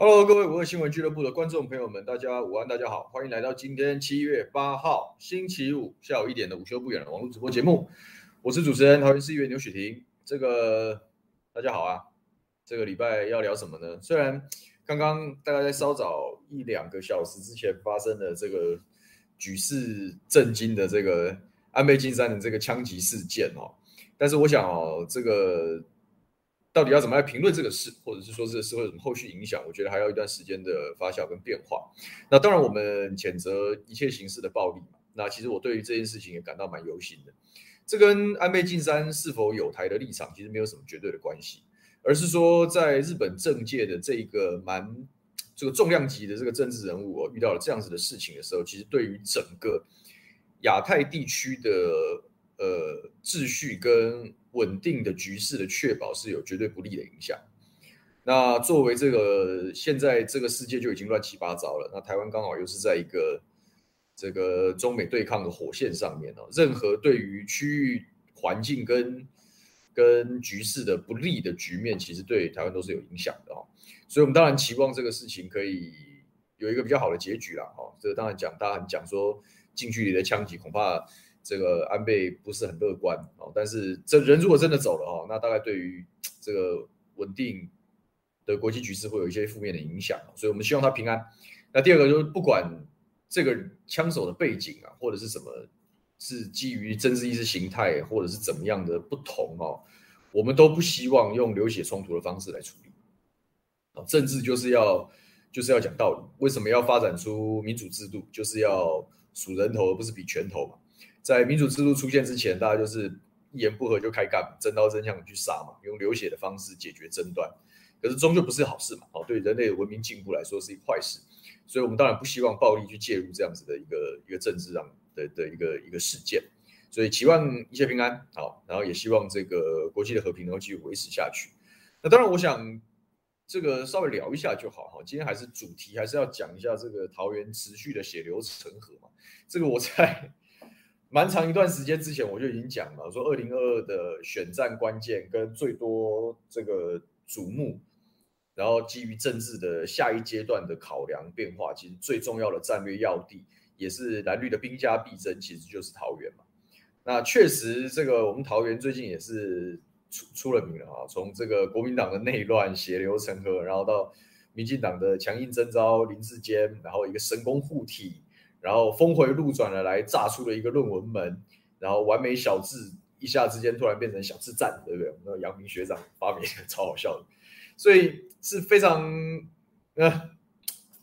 ？Hello，各位五二新闻俱乐部的观众朋友们，大家午安，大家好，欢迎来到今天七月八号星期五下午一点的午休不远的网络直播节目。我是主持人桃园市议员牛雪婷。这个大家好啊，这个礼拜要聊什么呢？虽然刚刚大概在稍早一两个小时之前发生了这个举世震惊的这个安倍晋三的这个枪击事件哦，但是我想哦，这个。到底要怎么来评论这个事，或者是说这个事会有什么后续影响？我觉得还要一段时间的发酵跟变化。那当然，我们谴责一切形式的暴力嘛。那其实我对于这件事情也感到蛮忧心的。这跟安倍晋三是否有台的立场其实没有什么绝对的关系，而是说在日本政界的这个蛮这个重量级的这个政治人物哦，遇到了这样子的事情的时候，其实对于整个亚太地区的呃秩序跟稳定的局势的确保是有绝对不利的影响。那作为这个现在这个世界就已经乱七八糟了，那台湾刚好又是在一个这个中美对抗的火线上面哦，任何对于区域环境跟跟局势的不利的局面，其实对台湾都是有影响的哦。所以，我们当然期望这个事情可以有一个比较好的结局啦。哦，这个当然讲，大家很讲说近距离的枪击恐怕。这个安倍不是很乐观哦，但是这人如果真的走了哦，那大概对于这个稳定的国际局势会有一些负面的影响，所以我们希望他平安。那第二个就是不管这个枪手的背景啊，或者是什么，是基于政治意识形态，或者是怎么样的不同哦，我们都不希望用流血冲突的方式来处理。政治就是要就是要讲道理，为什么要发展出民主制度？就是要数人头而不是比拳头嘛。在民主制度出现之前，大家就是一言不合就开干，真刀真枪去杀嘛，用流血的方式解决争端。可是终究不是好事嘛，哦，对人类的文明进步来说是一个坏事。所以，我们当然不希望暴力去介入这样子的一个一个政治上的的一个一个事件。所以，期望一切平安，好，然后也希望这个国际的和平能够继续维持下去。那当然，我想这个稍微聊一下就好哈。今天还是主题，还是要讲一下这个桃园持续的血流成河嘛。这个我在。蛮长一段时间之前我就已经讲了，说二零二二的选战关键跟最多这个瞩目，然后基于政治的下一阶段的考量变化，其实最重要的战略要地也是蓝绿的兵家必争，其实就是桃园嘛。那确实，这个我们桃园最近也是出出了名了啊，从这个国民党的内乱血流成河，然后到民进党的强硬征召林志坚，然后一个神功护体。然后峰回路转的来炸出了一个论文门，然后完美小智一下之间突然变成小智战，对不对？那阳明学长发明超好笑的，所以是非常呃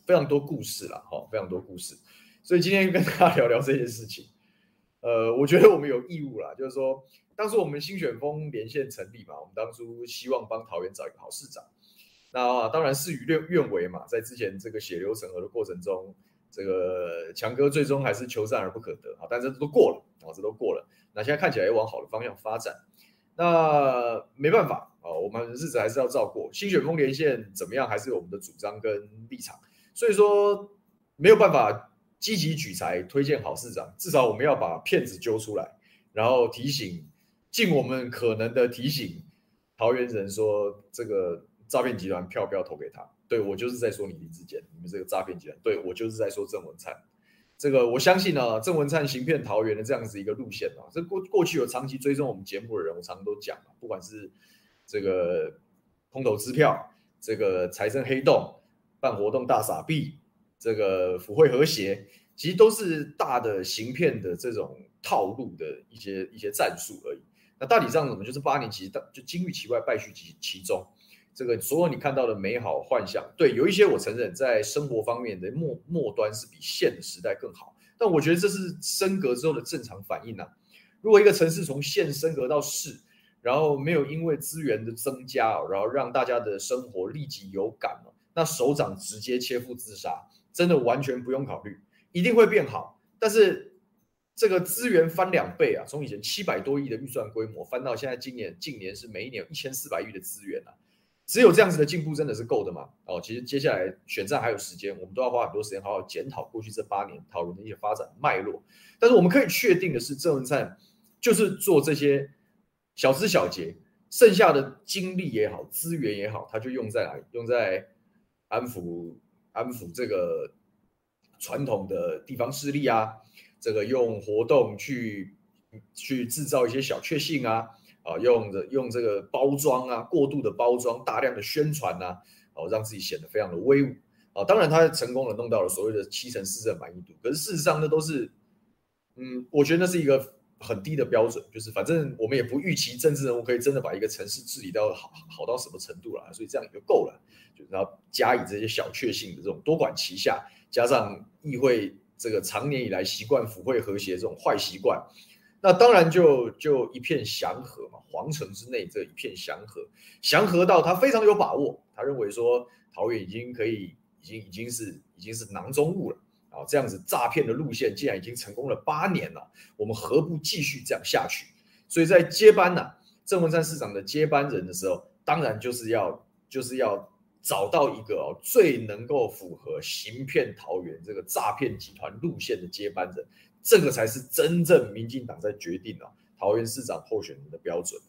非常多故事了，哈，非常多故事。所以今天跟大家聊聊这件事情，呃，我觉得我们有义务啦，就是说当初我们新选风连线成立嘛，我们当初希望帮桃园找一个好市长，那当然事与愿愿违嘛，在之前这个血流成河的过程中。这个强哥最终还是求战而不可得啊，但这都过了啊，这都过了。那现在看起来要往好的方向发展，那没办法啊，我们日子还是要照过。新选风连线怎么样，还是我们的主张跟立场。所以说没有办法积极举才推荐好市长，至少我们要把骗子揪出来，然后提醒尽我们可能的提醒桃园人说，这个诈骗集团票不要投给他。对，我就是在说你林志坚，你们这个诈骗集团。对，我就是在说郑文灿，这个我相信呢、啊，郑文灿行骗桃园的这样子一个路线啊，这过过去有长期追踪我们节目的人，我常常都讲，不管是这个空头支票，这个财政黑洞，办活动大傻币，这个府会和谐，其实都是大的行骗的这种套路的一些一些战术而已。那大体上怎么就是八年其实就金玉其外败絮其其中，这个所有你看到的美好幻想，对，有一些我承认在生活方面的末末端是比现时代更好，但我觉得这是升格之后的正常反应啊。如果一个城市从县升格到市，然后没有因为资源的增加，然后让大家的生活立即有感，那首长直接切腹自杀，真的完全不用考虑，一定会变好。但是这个资源翻两倍啊，从以前七百多亿的预算规模翻到现在今年近年是每一年有一千四百亿的资源啊，只有这样子的进步真的是够的吗？哦，其实接下来选战还有时间，我们都要花很多时间好好检讨过去这八年讨论的一些发展脉络。但是我们可以确定的是，郑文灿。就是做这些小枝小节，剩下的精力也好，资源也好，他就用在哪里？用在安抚安抚这个传统的地方势力啊，这个用活动去去制造一些小确幸啊，啊，用的用这个包装啊，过度的包装，大量的宣传啊，哦，让自己显得非常的威武啊。当然，他成功的弄到了所谓的七成四的满意度，可是事实上那都是，嗯，我觉得那是一个。很低的标准，就是反正我们也不预期政治人物可以真的把一个城市治理到好好到什么程度了，所以这样也就够了。就然后加以这些小确幸的这种多管齐下，加上议会这个长年以来习惯腐会和谐这种坏习惯，那当然就就一片祥和嘛。皇城之内这一片祥和，祥和到他非常有把握，他认为说桃园已经可以，已经已经是已经是囊中物了。啊，这样子诈骗的路线既然已经成功了八年了，我们何不继续这样下去？所以在接班呢、啊，郑文灿市长的接班人的时候，当然就是要就是要找到一个最能够符合行骗桃园这个诈骗集团路线的接班人，这个才是真正民进党在决定啊桃园市长候选人的标准。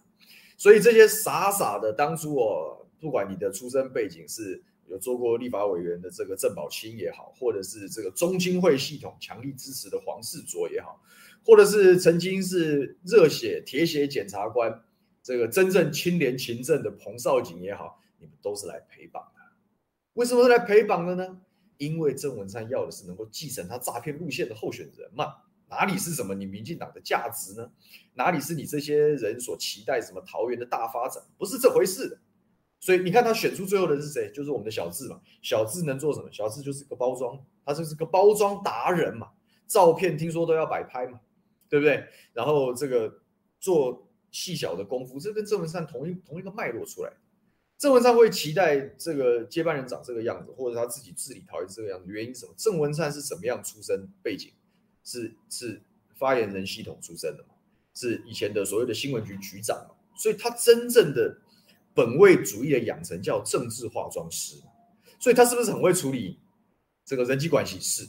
所以这些傻傻的当初哦，不管你的出身背景是。有做过立法委员的这个郑宝清也好，或者是这个中经会系统强力支持的黄世卓也好，或者是曾经是热血铁血检察官，这个真正清廉勤政的彭少景也好，你们都是来陪绑的。为什么是来陪绑的呢？因为郑文灿要的是能够继承他诈骗路线的候选人嘛。哪里是什么你民进党的价值呢？哪里是你这些人所期待什么桃园的大发展？不是这回事。所以你看他选出最后的是谁？就是我们的小智嘛。小智能做什么？小智就是个包装，他就是个包装达人嘛。照片听说都要摆拍嘛，对不对？然后这个做细小的功夫，这跟郑文灿同一同一个脉络出来。郑文灿会期待这个接班人长这个样子，或者他自己治理桃园这个样子，原因什么？郑文灿是什么样出身背景？是是发言人系统出身的嘛？是以前的所谓的新闻局局长嘛？所以他真正的。本位主义的养成叫政治化妆师，所以他是不是很会处理这个人际关系？是，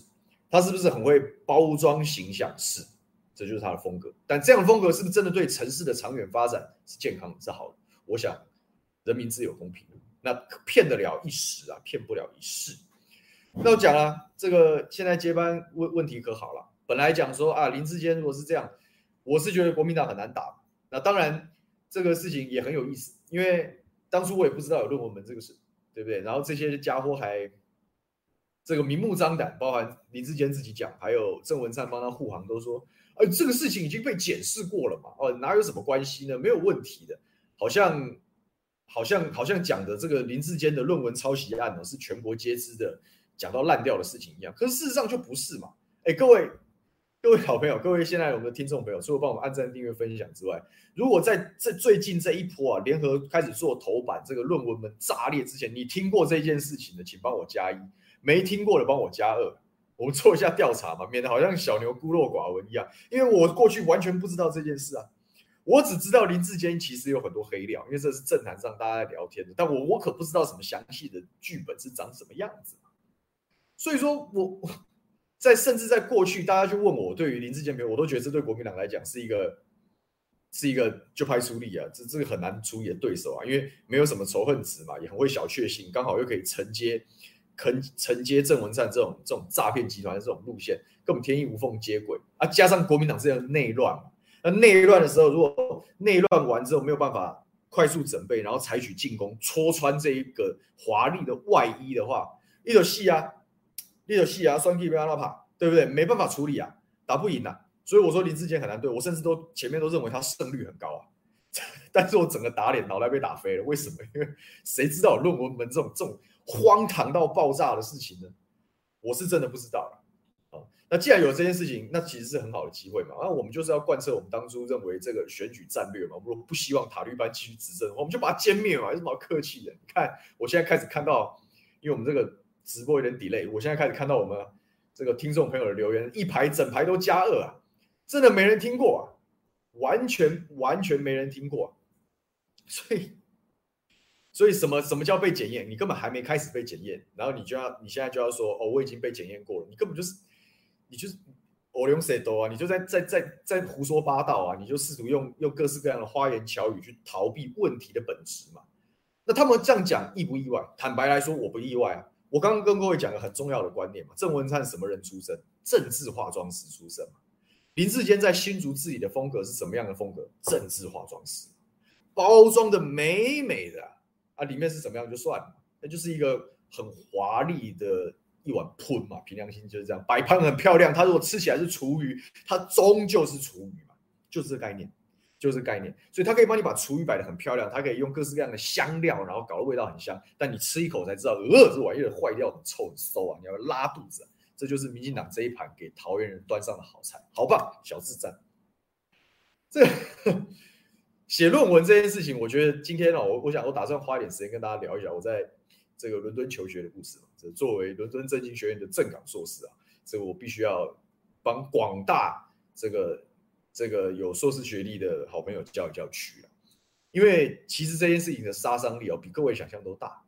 他是不是很会包装形象？是，这就是他的风格。但这样的风格是不是真的对城市的长远发展是健康是好的？我想，人民自有公平。那骗得了一时啊，骗不了一世。那我讲了，这个现在接班问问题可好了。本来讲说啊，林志坚如果是这样，我是觉得国民党很难打。那当然，这个事情也很有意思。因为当初我也不知道有论文门这个事，对不对？然后这些家伙还这个明目张胆，包含林志坚自己讲，还有郑文灿帮他护航，都说，哎，这个事情已经被检视过了嘛，哦，哪有什么关系呢？没有问题的，好像好像好像讲的这个林志坚的论文抄袭案呢，是全国皆知的，讲到烂掉的事情一样。可是事实上就不是嘛，哎，各位。各位好朋友，各位现在我们的听众朋友，除了帮我们按赞、订阅、分享之外，如果在这最近这一波啊，联合开始做头版，这个论文门炸裂之前，你听过这件事情的，请帮我加一；没听过的，帮我加二。我们做一下调查嘛，免得好像小牛孤陋寡闻一样。因为我过去完全不知道这件事啊，我只知道林志坚其实有很多黑料，因为这是政坛上大家在聊天的，但我我可不知道什么详细的剧本是长什么样子。所以说我。在甚至在过去，大家就问我对于林志坚没有，我都觉得这对国民党来讲是一个是一个就拍出力啊，这这个很难处理的对手啊，因为没有什么仇恨值嘛，也很会小确幸，刚好又可以承接承承接郑文灿这种这种诈骗集团的这种路线，跟我们天衣无缝接轨啊！加上国民党这样内乱嘛，那内乱的时候，如果内乱完之后没有办法快速准备，然后采取进攻，戳穿这一个华丽的外衣的话。一有戏啊，一有戏啊，双 K 被阿拉帕，对不对？没办法处理啊，打不赢啊。所以我说林志坚很难对，我甚至都前面都认为他胜率很高啊。但是我整个打脸，脑袋被打飞了。为什么？因 为谁知道论文门这种这种荒唐到爆炸的事情呢？我是真的不知道了。那既然有这件事情，那其实是很好的机会嘛。那我们就是要贯彻我们当初认为这个选举战略嘛。我们不希望塔利班继续执政，我们就把它歼灭嘛。有什么好客气的？你看，我现在开始看到，因为我们这个直播有点 delay，我现在开始看到我们这个听众朋友的留言，一排整排都加二啊，真的没人听过啊，完全完全没人听过啊。所以，所以什么什么叫被检验？你根本还没开始被检验，然后你就要你现在就要说哦，我已经被检验过了，你根本就是。你就是我用谁多啊？你就在在在在胡说八道啊！你就试图用用各式各样的花言巧语去逃避问题的本质嘛？那他们这样讲意不意外？坦白来说，我不意外啊！我刚刚跟各位讲个很重要的观念嘛。郑文灿什么人出身？政治化妆师出身嘛。林志坚在新竹自己的风格是什么样的风格？政治化妆师，包装的美美的啊，里面是怎么样就算了，那就是一个很华丽的。一碗喷嘛，凭良心就是这样，摆盘很漂亮。它如果吃起来是厨余，它终究是厨余嘛，就是这个概念，就是概念。所以它可以帮你把厨余摆得很漂亮，它可以用各式各样的香料，然后搞得味道很香。但你吃一口才知道，呃，这玩意儿坏掉，很臭，很馊啊，你要拉肚子。这就是民进党这一盘给桃园人端上的好菜，好棒，小智赞。这写论文这件事情，我觉得今天哦，我我想我打算花一点时间跟大家聊一聊我在这个伦敦求学的故事。这作为伦敦政经学院的正港硕士啊，这个我必须要帮广大这个这个有硕士学历的好朋友叫一叫屈啊，因为其实这件事情的杀伤力哦，比各位想象都大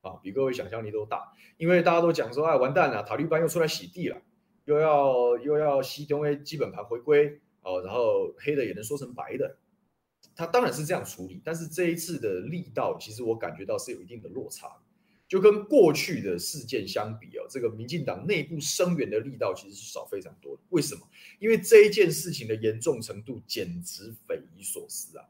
啊，比各位想象力都大，因为大家都讲说，哎，完蛋了，塔利班又出来洗地了，又要又要西东 A 基本盘回归哦，然后黑的也能说成白的，他当然是这样处理，但是这一次的力道，其实我感觉到是有一定的落差。就跟过去的事件相比哦，这个民进党内部声援的力道其实是少非常多的。为什么？因为这一件事情的严重程度简直匪夷所思啊！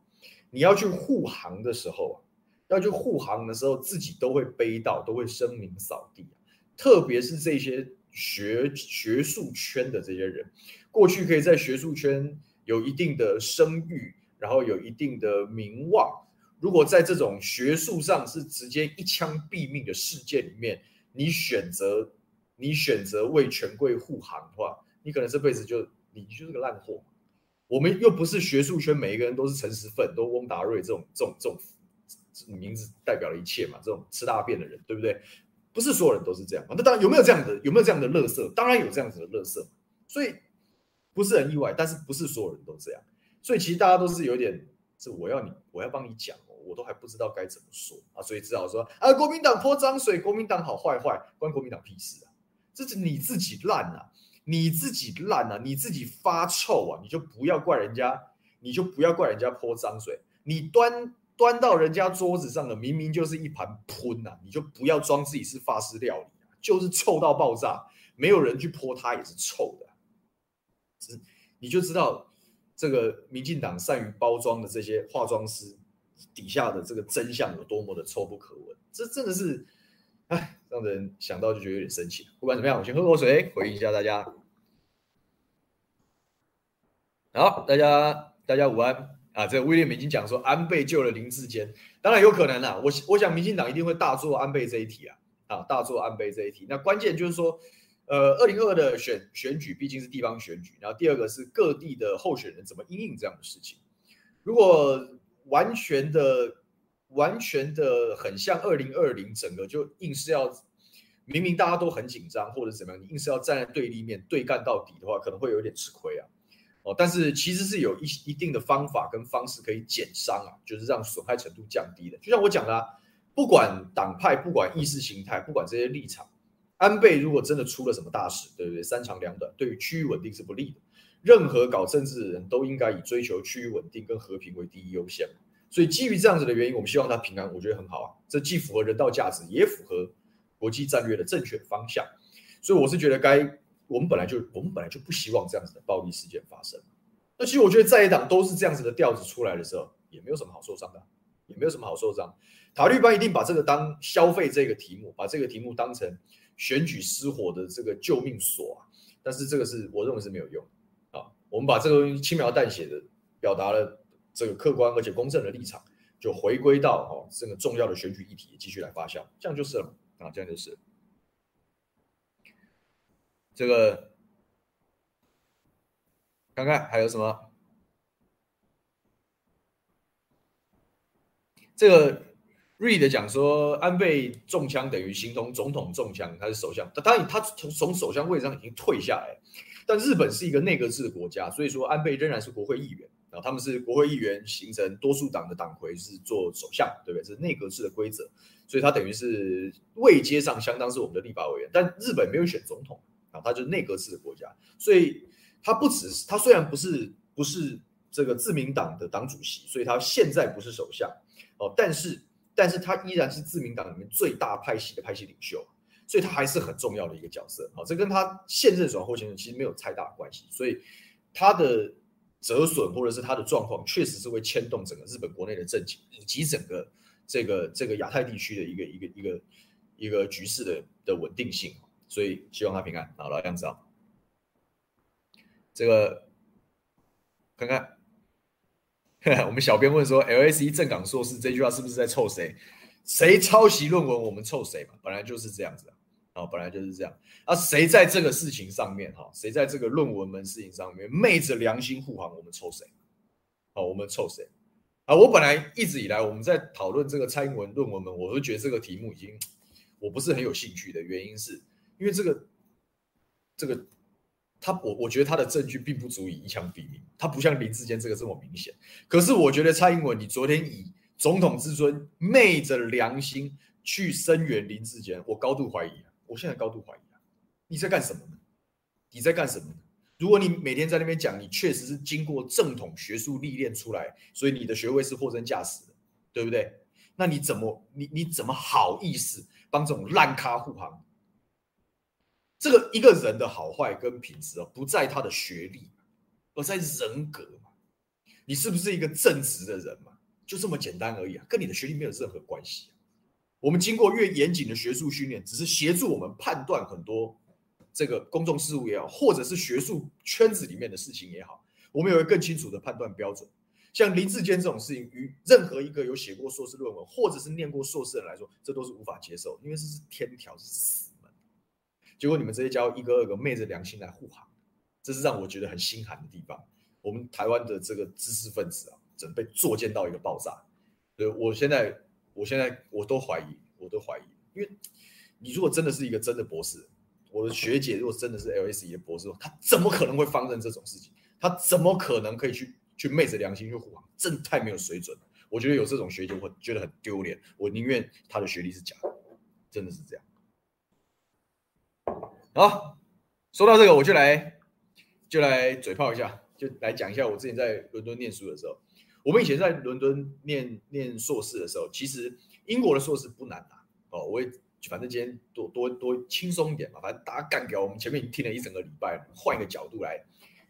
你要去护航的时候啊，要去护航的时候，自己都会背到，都会声名扫地啊。特别是这些学学术圈的这些人，过去可以在学术圈有一定的声誉，然后有一定的名望。如果在这种学术上是直接一枪毙命的事件里面，你选择你选择为权贵护航的话，你可能这辈子就你就是个烂货。我们又不是学术圈，每一个人都是陈时奋、都翁达瑞这种这种这种名字代表了一切嘛，这种吃大便的人，对不对？不是所有人都是这样嘛。那当然有没有这样的有没有这样的乐色？当然有这样子的乐色，所以不是很意外，但是不是所有人都这样。所以其实大家都是有点是我要你我要帮你讲。我都还不知道该怎么说啊，所以只好说啊，国民党泼脏水，国民党好坏坏，关国民党屁事啊！这是你自己烂啊，你自己烂啊，你自己发臭啊，你就不要怪人家，你就不要怪人家泼脏水，你端端到人家桌子上的明明就是一盘喷呐，你就不要装自己是法式料理啊，就是臭到爆炸，没有人去泼它也是臭的，是你就知道这个民进党善于包装的这些化妆师。底下的这个真相有多么的臭不可闻，这真的是，哎，让人想到就觉得有点生气。不管怎么样，我先喝口水，回应一下大家。好，大家大家午安啊！这个威廉已经讲说安倍救了林志坚，当然有可能啦。我我想民进党一定会大做安倍这一题啊，啊，大做安倍这一题。那关键就是说，呃，二零二的选选举毕竟是地方选举，然后第二个是各地的候选人怎么应应这样的事情，如果。完全的，完全的很像二零二零，整个就硬是要，明明大家都很紧张或者怎么样，你硬是要站在对立面对干到底的话，可能会有点吃亏啊。哦，但是其实是有一一定的方法跟方式可以减伤啊，就是让损害程度降低的。就像我讲的啊，不管党派，不管意识形态，不管这些立场，安倍如果真的出了什么大事，对不对？三长两短，对于区域稳定是不利的。任何搞政治的人都应该以追求区域稳定跟和平为第一优先，所以基于这样子的原因，我们希望他平安，我觉得很好啊。这既符合人道价值，也符合国际战略的正确方向。所以我是觉得该我们本来就我们本来就不希望这样子的暴力事件发生。那其实我觉得在野党都是这样子的调子出来的时候，也没有什么好受伤的，也没有什么好受伤。塔利班一定把这个当消费这个题目，把这个题目当成选举失火的这个救命锁啊。但是这个是我认为是没有用。我们把这个东西轻描淡写的表达了这个客观而且公正的立场，就回归到哦这个重要的选举议题继续来发酵，这样就是了啊，这样就是。这个看看还有什么？这个 Reed 讲说，安倍中枪等于形同总统中枪，他是首相。他当然，他从从首相位置上已经退下来。但日本是一个内阁制的国家，所以说安倍仍然是国会议员啊。他们是国会议员，形成多数党的党魁是做首相，对不对？这是内阁制的规则，所以他等于是位阶上相当是我们的立法委员。但日本没有选总统。啊，他就是内阁制的国家，所以他不只是他虽然不是不是这个自民党的党主席，所以他现在不是首相哦，但是但是他依然是自民党里面最大派系的派系领袖，所以他还是很重要的一个角色。好，这跟他现任首相候选人其实没有太大关系，所以他的折损或者是他的状况，确实是会牵动整个日本国内的政情以及整个这个这个亚太地区的一个一个一个一个局势的的稳定性。所以希望他平安，好了，这样子啊。这个看看，我们小编问说，LSE 正港硕士这句话是不是在臭谁？谁抄袭论文，我们臭谁嘛？本来就是这样子啊，本来就是这样。啊，谁在这个事情上面哈，谁在这个论文门事情上面昧着良心护航，我们臭谁？好，我们臭谁？啊，我本来一直以来我们在讨论这个蔡英文论文门，我都觉得这个题目已经我不是很有兴趣的原因是。因为这个，这个，他我我觉得他的证据并不足以一枪毙命，他不像林志坚这个这么明显。可是我觉得蔡英文，你昨天以总统之尊昧着良心去声援林志坚，我高度怀疑啊！我现在高度怀疑啊！你在干什么呢？你在干什么呢？如果你每天在那边讲，你确实是经过正统学术历练出来，所以你的学位是货真价实的，对不对？那你怎么你你怎么好意思帮这种烂咖护航？这个一个人的好坏跟品质哦，不在他的学历，而在人格嘛。你是不是一个正直的人嘛？就这么简单而已啊，跟你的学历没有任何关系。我们经过越严谨的学术训练，只是协助我们判断很多这个公众事务也好，或者是学术圈子里面的事情也好，我们有一个更清楚的判断标准。像林志坚这种事情，与任何一个有写过硕士论文或者是念过硕士的人来说，这都是无法接受，因为这是天条，是死门。结果你们这些家伙一个二个昧着良心来护航，这是让我觉得很心寒的地方。我们台湾的这个知识分子啊，准备作践到一个爆炸。对，我现在，我现在我都怀疑，我都怀疑，因为你如果真的是一个真的博士，我的学姐如果真的是 LSE 的博士，她怎么可能会放任这种事情？她怎么可能可以去去昧着良心去护航？真太没有水准了。我觉得有这种学姐，我觉得很丢脸。我宁愿她的学历是假的，真的是这样。好，说到这个，我就来就来嘴炮一下，就来讲一下我之前在伦敦念书的时候。我们以前在伦敦念念硕士的时候，其实英国的硕士不难拿哦。我也反正今天多多多轻松一点嘛，反正大家干掉。我们前面听了一整个礼拜，换一个角度来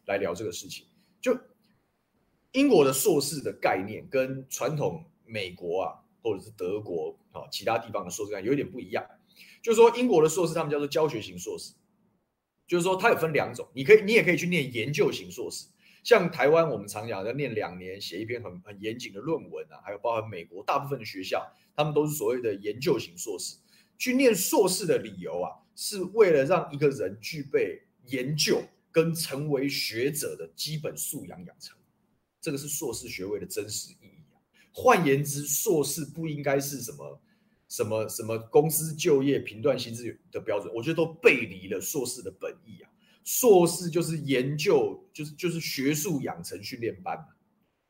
来聊这个事情。就英国的硕士的概念跟传统美国啊，或者是德国啊其他地方的硕士概念有一点不一样。就是说，英国的硕士他们叫做教学型硕士，就是说它有分两种，你可以，你也可以去念研究型硕士。像台湾我们常讲要念两年，写一篇很很严谨的论文啊，还有包含美国大部分的学校，他们都是所谓的研究型硕士。去念硕士的理由啊，是为了让一个人具备研究跟成为学者的基本素养养成，这个是硕士学位的真实意义啊。换言之，硕士不应该是什么？什么什么公司就业评断薪资的标准，我觉得都背离了硕士的本意啊！硕士就是研究，就是就是学术养成训练班，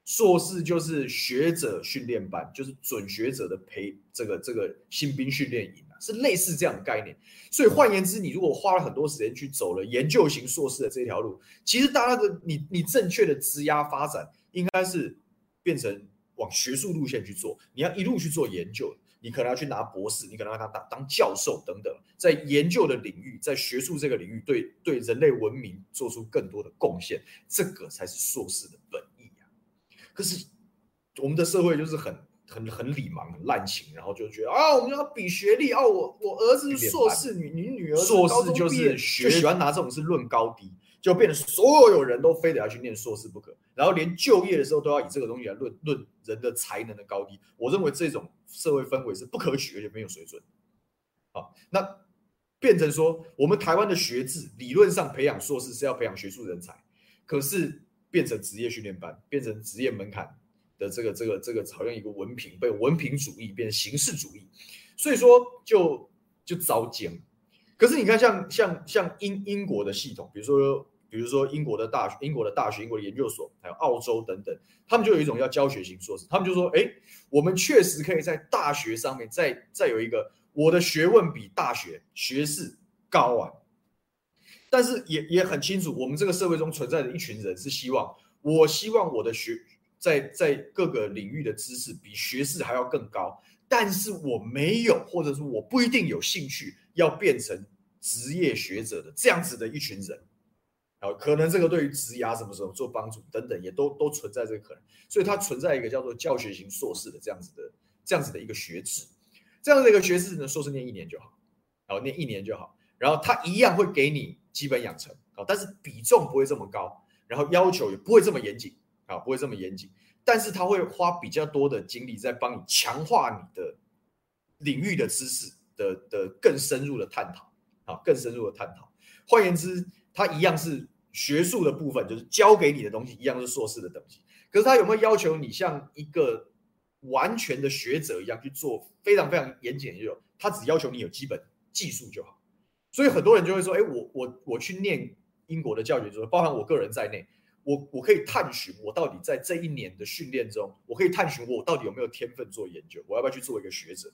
硕士就是学者训练班，就是准学者的培这个这个新兵训练营啊，是类似这样的概念。所以换言之，你如果花了很多时间去走了研究型硕士的这条路，其实大家的你你正确的职压发展应该是变成往学术路线去做，你要一路去做研究。你可能要去拿博士，你可能要当当当教授等等，在研究的领域，在学术这个领域对，对对人类文明做出更多的贡献，这个才是硕士的本意啊。可是我们的社会就是很很很礼盲、很滥情，然后就觉得啊，我们要比学历哦，我我儿子是硕士，你你女儿硕士就是学就喜欢拿这种事论高低，就变得所有人都非得要去念硕士不可，然后连就业的时候都要以这个东西来论论人的才能的高低。我认为这种社会氛围是不可取而且没有水准。好，那变成说我们台湾的学制理论上培养硕士是要培养学术人才，可是变成职业训练班，变成职业门槛。的这个这个这个好像一个文凭被文凭主义变成形式主义，所以说就就遭奸。可是你看像像像英英国的系统，比如说比如说英国的大学、英国的大学、英国的研究所，还有澳洲等等，他们就有一种叫教学型硕士，他们就说：哎，我们确实可以在大学上面再再有一个我的学问比大学学士高啊。但是也也很清楚，我们这个社会中存在的一群人是希望，我希望我的学。在在各个领域的知识比学士还要更高，但是我没有，或者说我不一定有兴趣要变成职业学者的这样子的一群人，啊，可能这个对于职涯什么时候做帮助等等，也都都存在这个可能，所以它存在一个叫做教学型硕士的这样子的这样子的一个学制，这样的一个学制呢，硕士念一年就好，然后念一年就好，然后他一样会给你基本养成，啊，但是比重不会这么高，然后要求也不会这么严谨。啊，不会这么严谨，但是他会花比较多的精力在帮你强化你的领域的知识的的更深入的探讨，啊，更深入的探讨。换言之，他一样是学术的部分，就是教给你的东西一样是硕士的等级。可是他有没有要求你像一个完全的学者一样去做非常非常严谨的研究？他只要求你有基本技术就好。所以很多人就会说，哎，我我我去念英国的教学，包含我个人在内。我我可以探寻我到底在这一年的训练中，我可以探寻我到底有没有天分做研究，我要不要去做一个学者？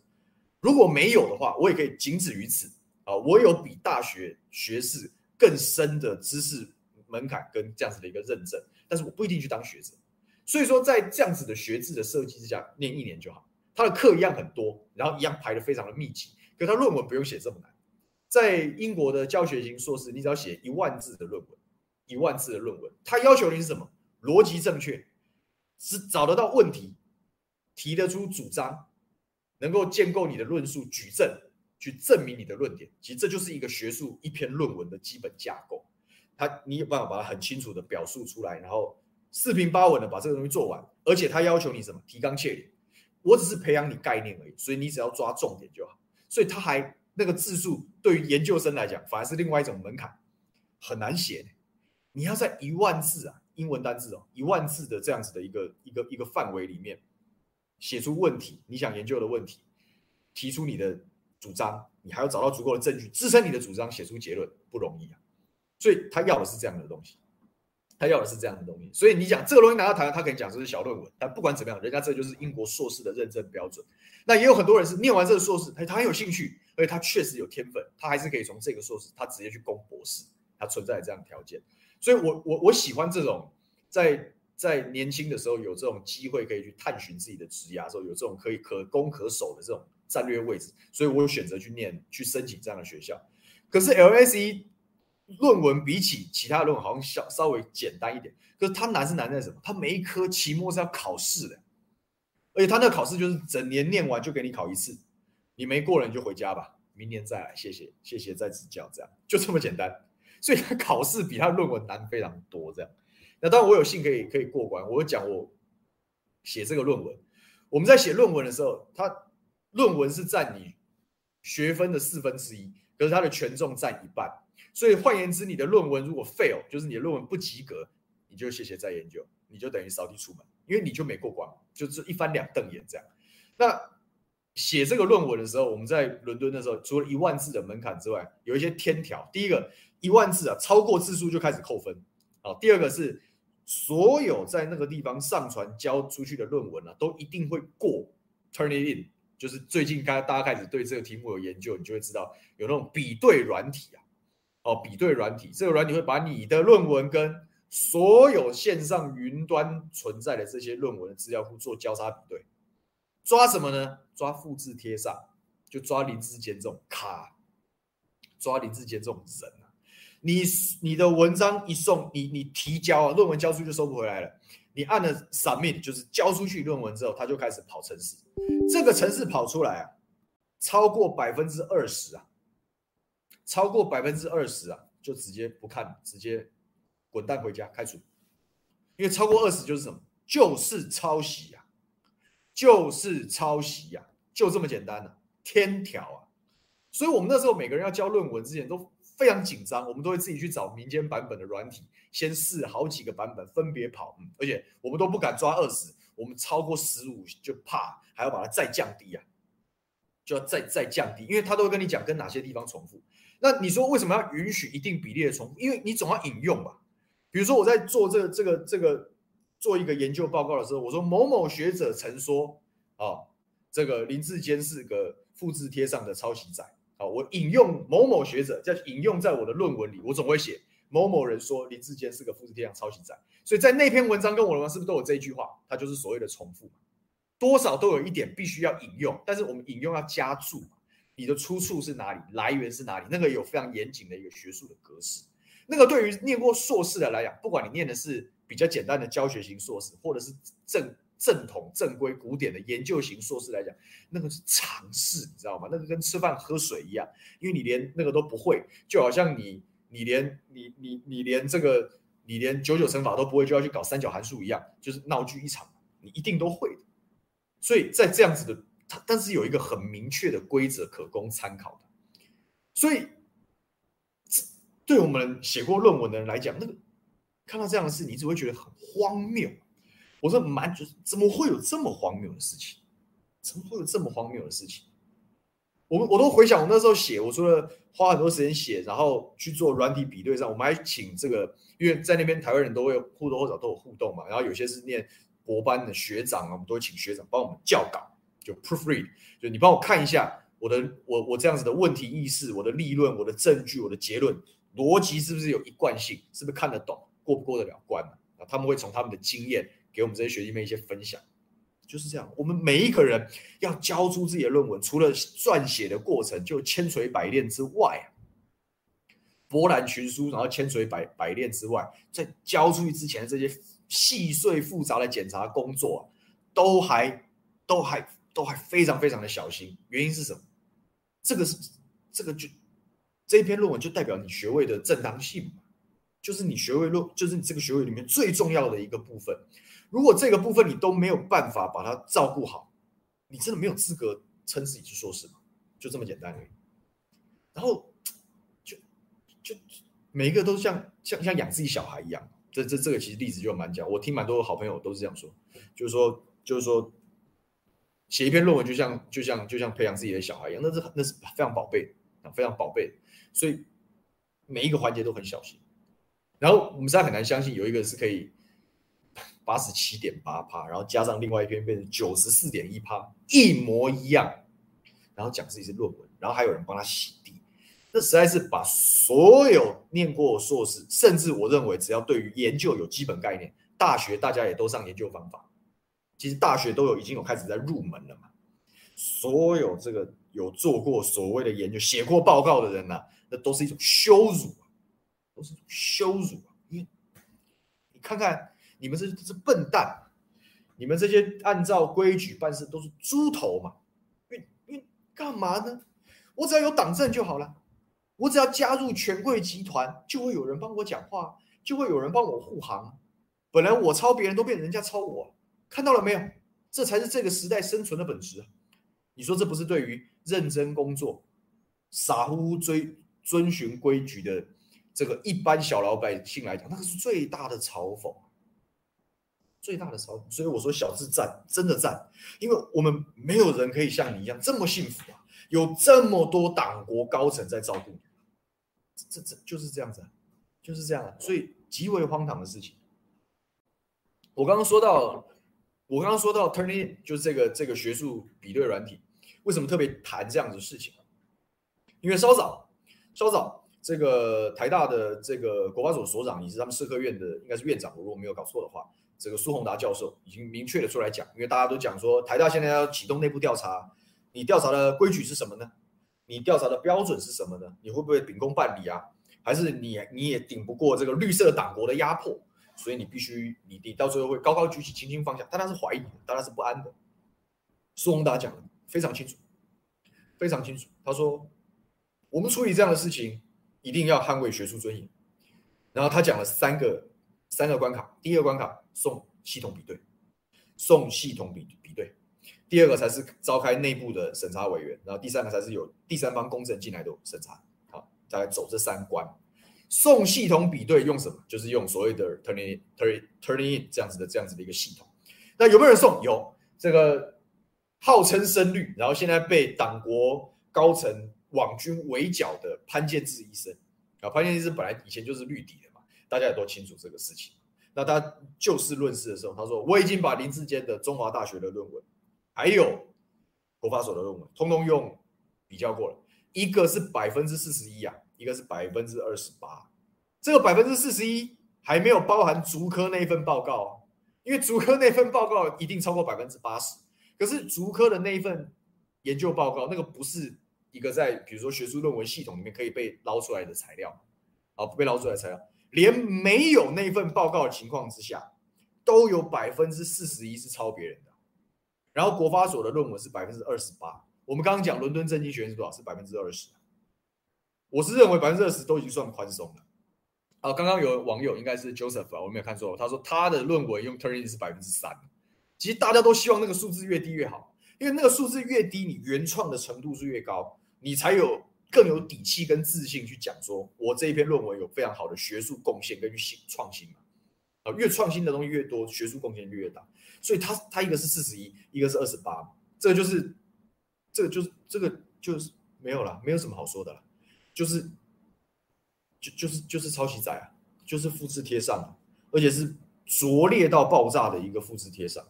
如果没有的话，我也可以仅止于此啊。我有比大学学士更深的知识门槛跟这样子的一个认证，但是我不一定去当学者。所以说，在这样子的学制的设计之下，念一年就好。他的课一样很多，然后一样排得非常的密集，可他论文不用写这么难。在英国的教学型硕士，你只要写一万字的论文。一万字的论文，他要求你是什么？逻辑正确，是找得到问题，提得出主张，能够建构你的论述，举证去证明你的论点。其实这就是一个学术一篇论文的基本架构。他你有办法把它很清楚的表述出来，然后四平八稳的把这个东西做完。而且他要求你什么？提纲挈领。我只是培养你概念而已，所以你只要抓重点就好。所以他还那个字数对于研究生来讲，反而是另外一种门槛，很难写。你要在一万字啊，英文单字哦，一万字的这样子的一个一个一个范围里面写出问题，你想研究的问题，提出你的主张，你还要找到足够的证据支撑你的主张，写出结论不容易啊。所以他要的是这样的东西，他要的是这样的东西。所以你讲这个东西拿到台湾，他可以讲这是小论文，但不管怎么样，人家这就是英国硕士的认证标准。那也有很多人是念完这个硕士，他他很有兴趣，而且他确实有天分，他还是可以从这个硕士，他直接去攻博士，他存在这样的条件。所以我，我我喜欢这种在在年轻的时候有这种机会可以去探寻自己的职涯的时候，有这种可以可攻可守的这种战略位置，所以我有选择去念去申请这样的学校。可是 LSE 论文比起其他论文好像小稍微简单一点，可是它难是难在什么？它每一科期末是要考试的，而且它那个考试就是整年念完就给你考一次，你没过了你就回家吧，明年再来，谢谢谢谢再指教，这样就这么简单。所以他考试比他论文难非常多，这样。那当然我有幸可以可以过关。我讲我写这个论文，我们在写论文的时候，他论文是占你学分的四分之一，可是它的权重占一半。所以换言之，你的论文如果 fail，就是你的论文不及格，你就谢谢再研究，你就等于扫地出门，因为你就没过关，就是一翻两瞪眼这样。那写这个论文的时候，我们在伦敦的时候，除了一万字的门槛之外，有一些天条。第一个。一万字啊，超过字数就开始扣分。好，第二个是所有在那个地方上传交出去的论文啊，都一定会过 Turnitin，就是最近大家开始对这个题目有研究，你就会知道有那种比对软体啊，哦，比对软体，这个软体会把你的论文跟所有线上云端存在的这些论文的资料库做交叉比对，抓什么呢？抓复制贴上，就抓林志坚这种卡，抓林志坚这种人啊。你你的文章一送，你你提交啊，论文交出去就收不回来了。你按了 submit，就是交出去论文之后，他就开始跑程式。这个程式跑出来啊，超过百分之二十啊，超过百分之二十啊，就直接不看，直接滚蛋回家开除。因为超过二十就是什么？就是抄袭啊，就是抄袭呀，就这么简单啊，天条啊。所以我们那时候每个人要交论文之前都非常紧张，我们都会自己去找民间版本的软体，先试好几个版本分别跑，嗯，而且我们都不敢抓二十，我们超过十五就怕，还要把它再降低啊，就要再再降低，因为他都会跟你讲跟哪些地方重复。那你说为什么要允许一定比例的重复？因为你总要引用吧。比如说我在做这个这个这个做一个研究报告的时候，我说某某学者曾说啊，这个林志坚是个复制贴上的抄袭仔。啊，我引用某某学者，叫引用在我的论文里，我总会写某某人说林志坚是个复制贴上抄袭仔，所以在那篇文章跟我的文章是不是都有这一句话？它就是所谓的重复，多少都有一点必须要引用，但是我们引用要加注，你的出处是哪里，来源是哪里，那个有非常严谨的一个学术的格式。那个对于念过硕士的来讲，不管你念的是比较简单的教学型硕士，或者是正。正统、正规、古典的研究型硕士来讲，那个是常识，你知道吗？那个跟吃饭喝水一样，因为你连那个都不会，就好像你、你连、你、你、你连这个、你连九九乘法都不会，就要去搞三角函数一样，就是闹剧一场，你一定都会的。所以在这样子的，它但是有一个很明确的规则可供参考的。所以，对我们写过论文的人来讲，那个看到这样的事，你只会觉得很荒谬。我说蛮就是怎么会有这么荒谬的事情？怎么会有这么荒谬的事情？我们我都回想我那时候写，我除了花很多时间写，然后去做软体比对上，我们还请这个，因为在那边台湾人都会或多或少都有互动嘛，然后有些是念博班的学长啊，我们都会请学长帮我们校稿，就 proofread，就你帮我看一下我的我我这样子的问题意识，我的立论，我的证据，我的结论逻辑是不是有一贯性，是不是看得懂，过不过得了关啊？他们会从他们的经验。给我们这些学弟妹一些分享，就是这样。我们每一个人要交出自己的论文，除了撰写的过程就千锤百炼之外，博览群书，然后千锤百百炼之外，在交出去之前这些细碎复杂的检查工作，都还都还都还非常非常的小心。原因是什么？这个是这个就这一篇论文就代表你学位的正当性嘛，就是你学位论，就是你这个学位里面最重要的一个部分。如果这个部分你都没有办法把它照顾好，你真的没有资格称自己是硕士吗？就这么简单而已。然后就就每一个都像像像养自己小孩一样，这这这个其实例子就蛮讲，我听蛮多好朋友都是这样说，就是说就是说写一篇论文就像就像就像培养自己的小孩一样，那是那是非常宝贝啊，非常宝贝，所以每一个环节都很小心。然后我们实在很难相信有一个是可以。八十七点八趴，然后加上另外一篇变成九十四点一趴，一模一样。然后讲自己是论文，然后还有人帮他洗地，那实在是把所有念过硕士，甚至我认为只要对于研究有基本概念，大学大家也都上研究方法，其实大学都有已经有开始在入门了嘛。所有这个有做过所谓的研究、写过报告的人呢、那都是一种羞辱，都是一种羞辱。因为你看看。你们这是笨蛋，你们这些按照规矩办事都是猪头嘛？因为因为干嘛呢？我只要有党证就好了，我只要加入权贵集团，就会有人帮我讲话，就会有人帮我护航。本来我抄别人都变人家抄我，看到了没有？这才是这个时代生存的本质。你说这不是对于认真工作、傻乎乎追遵循规矩的这个一般小老百姓来讲，那个是最大的嘲讽。最大的嘲讽，所以我说小智赞，真的赞，因为我们没有人可以像你一样这么幸福啊，有这么多党国高层在照顾你，这这就是这样子，就是这样，所以极为荒唐的事情。我刚刚说到，我刚刚说到 Turnitin 就是这个这个学术比对软体，为什么特别谈这样子的事情？因为稍早，稍早，这个台大的这个国发所所长，也是他们社科院的，应该是院长，我如果没有搞错的话。这个苏宏达教授已经明确的出来讲，因为大家都讲说台大现在要启动内部调查，你调查的规矩是什么呢？你调查的标准是什么呢？你会不会秉公办理啊？还是你你也顶不过这个绿色党国的压迫？所以你必须你你到最后会高高举起，轻轻放下。但他是怀疑，当然是不安的。苏宏达讲的非常清楚，非常清楚。他说，我们处理这样的事情，一定要捍卫学术尊严。然后他讲了三个三个关卡，第一个关卡送系统比对，送系统比比对。第二个才是召开内部的审查委员，然后第三个才是有第三方公证进来的审查。好，大概走这三关。送系统比对用什么？就是用所谓的 turning turning turning in 这样子的这样子的一个系统。那有没有人送？有这个号称深绿，然后现在被党国高层网军围剿的潘建志医生啊。潘建志本来以前就是绿底的嘛，大家也都清楚这个事情。那他就事论事的时候，他说：“我已经把林志坚的中华大学的论文，还有国发所的论文，通通用比较过了，一个是百分之四十一啊。”一个是百分之二十八，这个百分之四十一还没有包含竹科那一份报告，因为竹科那份报告一定超过百分之八十。可是竹科的那一份研究报告，那个不是一个在比如说学术论文系统里面可以被捞出来的材料，啊，不被捞出来的材料，连没有那份报告的情况之下，都有百分之四十一是抄别人的。然后国发所的论文是百分之二十八，我们刚刚讲伦敦政经学院是多少？是百分之二十。我是认为百分之二十都已经算宽松了。啊，刚刚有网友应该是 Joseph 啊，我没有看错，他说他的论文用 Turning 是百分之三。其实大家都希望那个数字越低越好，因为那个数字越低，你原创的程度是越高，你才有更有底气跟自信去讲说，我这一篇论文有非常好的学术贡献跟新创新嘛。啊，越创新的东西越多，学术贡献就越大。所以他他一个是四十一，一个是二十八，这就是这个就是这个就是没有了，没有什么好说的了。就是，就就是就是抄袭仔啊，就是复制贴上，而且是拙劣到爆炸的一个复制贴上，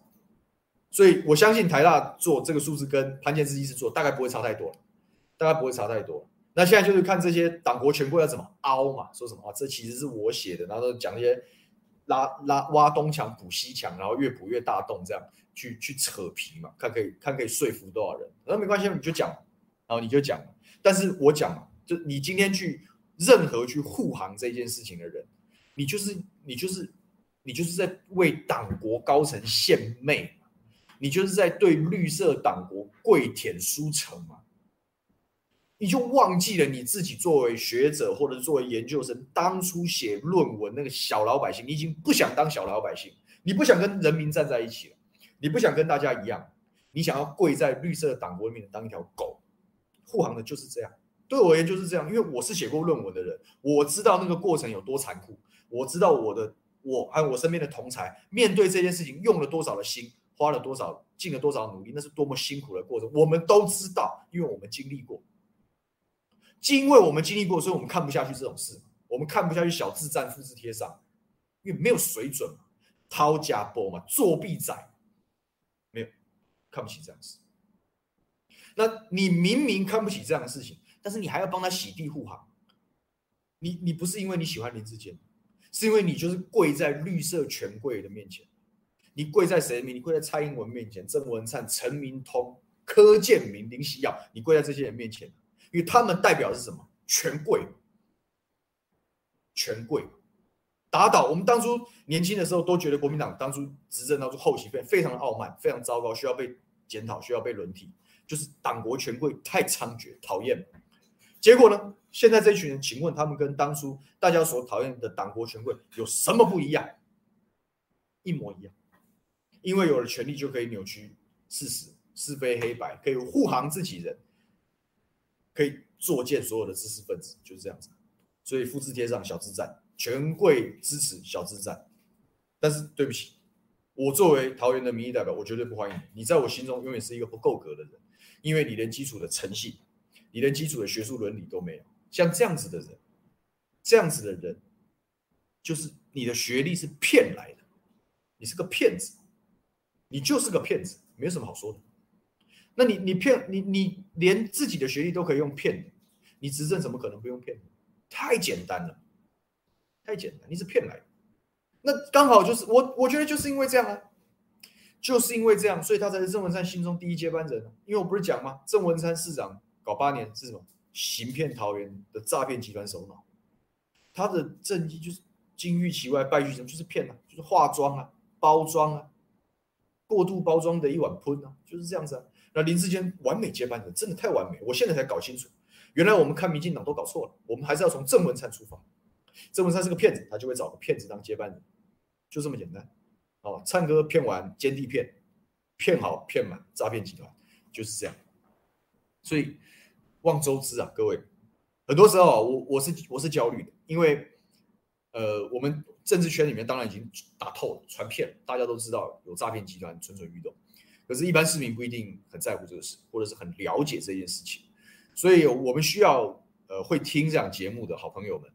所以我相信台大做这个数字跟潘建之医师做大概不会差太多，大概不会差太多。那现在就是看这些党国权贵要怎么凹嘛，说什么啊，这其实是我写的，然后讲一些拉拉挖东墙补西墙，然后越补越大洞，这样去去扯皮嘛，看可以看可以说服多少人。那没关系，你就讲，然后你就讲，但是我讲嘛。就你今天去任何去护航这件事情的人，你就是你就是你就是在为党国高层献媚，你就是在对绿色党国跪舔书城嘛？你就忘记了你自己作为学者或者作为研究生，当初写论文那个小老百姓，你已经不想当小老百姓，你不想跟人民站在一起了，你不想跟大家一样，你想要跪在绿色党国里面当一条狗，护航的就是这样。对我而言就是这样，因为我是写过论文的人，我知道那个过程有多残酷，我知道我的我还有我身边的同才面对这件事情用了多少的心，花了多少，尽了多少努力，那是多么辛苦的过程，我们都知道，因为我们经历过。因为我们经历过，所以我们看不下去这种事，我们看不下去小字站复制贴上，因为没有水准嘛，掏家波嘛，作弊仔，没有看不起这样的事。那你明明看不起这样的事情。但是你还要帮他洗地护航，你你不是因为你喜欢林志坚，是因为你就是跪在绿色权贵的面前，你跪在谁面？你跪在蔡英文面前，郑文灿、陈明通、柯建铭、林锡耀，你跪在这些人面前，因为他们代表的是什么？权贵，权贵，打倒我们当初年轻的时候都觉得国民党当初执政当初后期非非常的傲慢，非常糟糕，需要被检讨，需要被轮替，就是党国权贵太猖獗，讨厌。结果呢？现在这群人，请问他们跟当初大家所讨厌的党国权贵有什么不一样？一模一样，因为有了权力就可以扭曲事实、是非黑白，可以护航自己人，可以作践所有的知识分子，就是这样子。所以复制贴上小资战，权贵支持小资战。但是对不起，我作为桃园的民意代表，我绝对不欢迎你。你在我心中永远是一个不够格的人，因为你连基础的诚信。你连基础的学术伦理都没有，像这样子的人，这样子的人，就是你的学历是骗来的，你是个骗子，你就是个骗子，没有什么好说的。那你你骗你你连自己的学历都可以用骗，你执政怎么可能不用骗？太简单了，太简单，你是骗来的。那刚好就是我我觉得就是因为这样啊，就是因为这样，所以他才是郑文灿心中第一接班人。因为我不是讲吗？郑文灿市长。搞八年是什么？行骗桃园的诈骗集团首脑，他的政绩就是金玉其外，败絮其中，就是骗啊，就是化妆啊，包装啊，过度包装的一碗喷啊，就是这样子啊。那林志坚完美接班人，真的太完美，我现在才搞清楚，原来我们看民进党都搞错了，我们还是要从郑文灿出发。郑文灿是个骗子，他就会找个骗子当接班人，就这么简单。哦，灿哥骗完，奸弟骗，骗好骗满，诈骗集团就是这样。所以望周知啊，各位，很多时候啊，我我是我是焦虑的，因为。呃，我们政治圈里面当然已经打透了，传遍了，大家都知道有诈骗集团蠢蠢欲动。可是，一般市民不一定很在乎这个事，或者是很了解这件事情。所以，我们需要呃会听这样节目的好朋友们，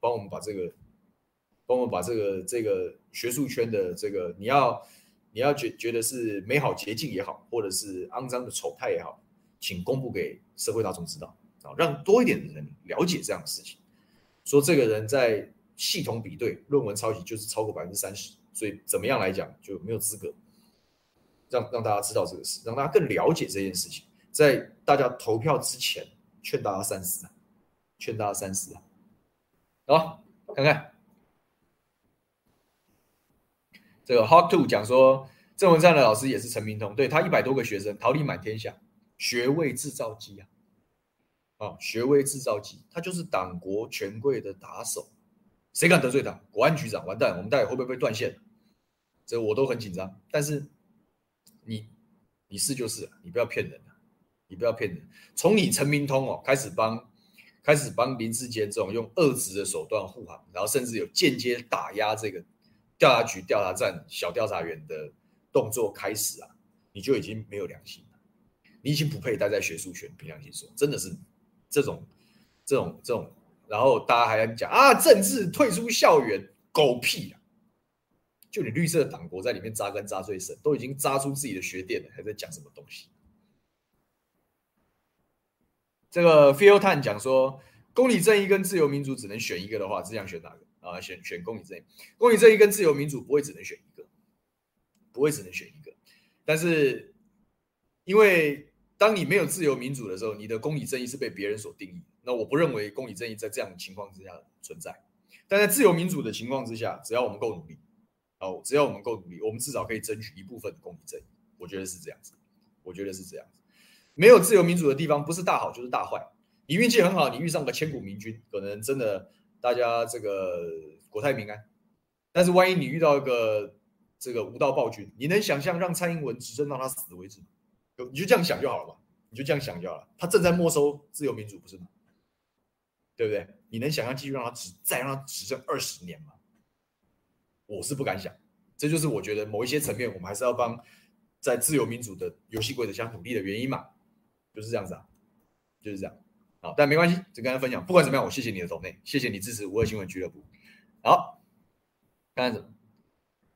帮我们把这个，帮我们把这个这个学术圈的这个，你要你要觉觉得是美好捷径也好，或者是肮脏的丑态也好，请公布给社会大众知道啊，让多一点的人了解这样的事情。说这个人在。系统比对论文抄袭就是超过百分之三十，所以怎么样来讲就没有资格让让大家知道这个事，让大家更了解这件事情，在大家投票之前劝大家三思啊，劝大家三思啊。好，看看这个 Hot Two 讲说郑文灿的老师也是陈明通，对他一百多个学生，桃李满天下，学位制造机啊，啊，学位制造机，他就是党国权贵的打手。谁敢得罪他？国安局长完蛋，我们待会会不会被断线？这我都很紧张。但是你你是就是，你不要骗人，你不要骗人。从你陈明通哦开始帮开始帮林志坚这种用恶质的手段护航，然后甚至有间接打压这个调查局调查站小调查员的动作开始啊，你就已经没有良心，你已经不配待在学术圈。凭良心说，真的是这种这种这种。然后大家还讲啊，政治退出校园，狗屁啊！就你绿色党国在里面扎根扎最深，都已经扎出自己的学店了，还在讲什么东西？这个 Feel Tan 讲说，公理正义跟自由民主只能选一个的话，只想选哪个啊？选选公理正义，公理正义跟自由民主不会只能选一个，不会只能选一个。但是因为当你没有自由民主的时候，你的公理正义是被别人所定义。那我不认为公理正义在这样的情况之下存在，但在自由民主的情况之下，只要我们够努力，哦，只要我们够努力，我们至少可以争取一部分的公理正义。我觉得是这样子，我觉得是这样子。没有自由民主的地方，不是大好就是大坏。你运气很好，你遇上个千古明君，可能真的大家这个国泰民安。但是万一你遇到一个这个无道暴君，你能想象让蔡英文执政到他死为止吗？你就这样想就好了嘛，你就这样想就好了。他正在没收自由民主，不是吗？对不对？你能想象继续让他执再让他执政二十年吗？我是不敢想。这就是我觉得某一些层面，我们还是要帮在自由民主的游戏规则下努力的原因嘛，就是这样子啊，就是这样。好，但没关系，就跟大家分享。不管怎么样，我谢谢你的抖内，谢谢你支持五二新闻俱乐部。好，看看什么？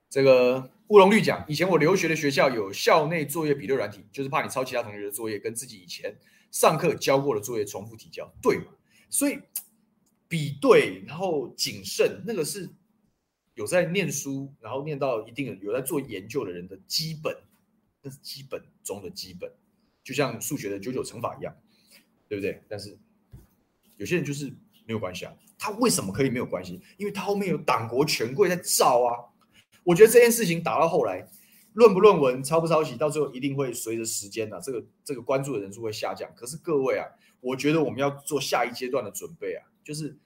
这个乌龙绿讲，以前我留学的学校有校内作业比对软体，就是怕你抄其他同学的作业，跟自己以前上课教过的作业重复提交，对吗？所以比对，然后谨慎，那个是有在念书，然后念到一定有在做研究的人的基本，那是基本中的基本，就像数学的九九乘法一样，对不对？但是有些人就是没有关系啊，他为什么可以没有关系？因为他后面有党国权贵在罩啊。我觉得这件事情打到后来，论不论文、抄不抄袭，到最后一定会随着时间啊，这个这个关注的人数会下降。可是各位啊。我觉得我们要做下一阶段的准备啊，就是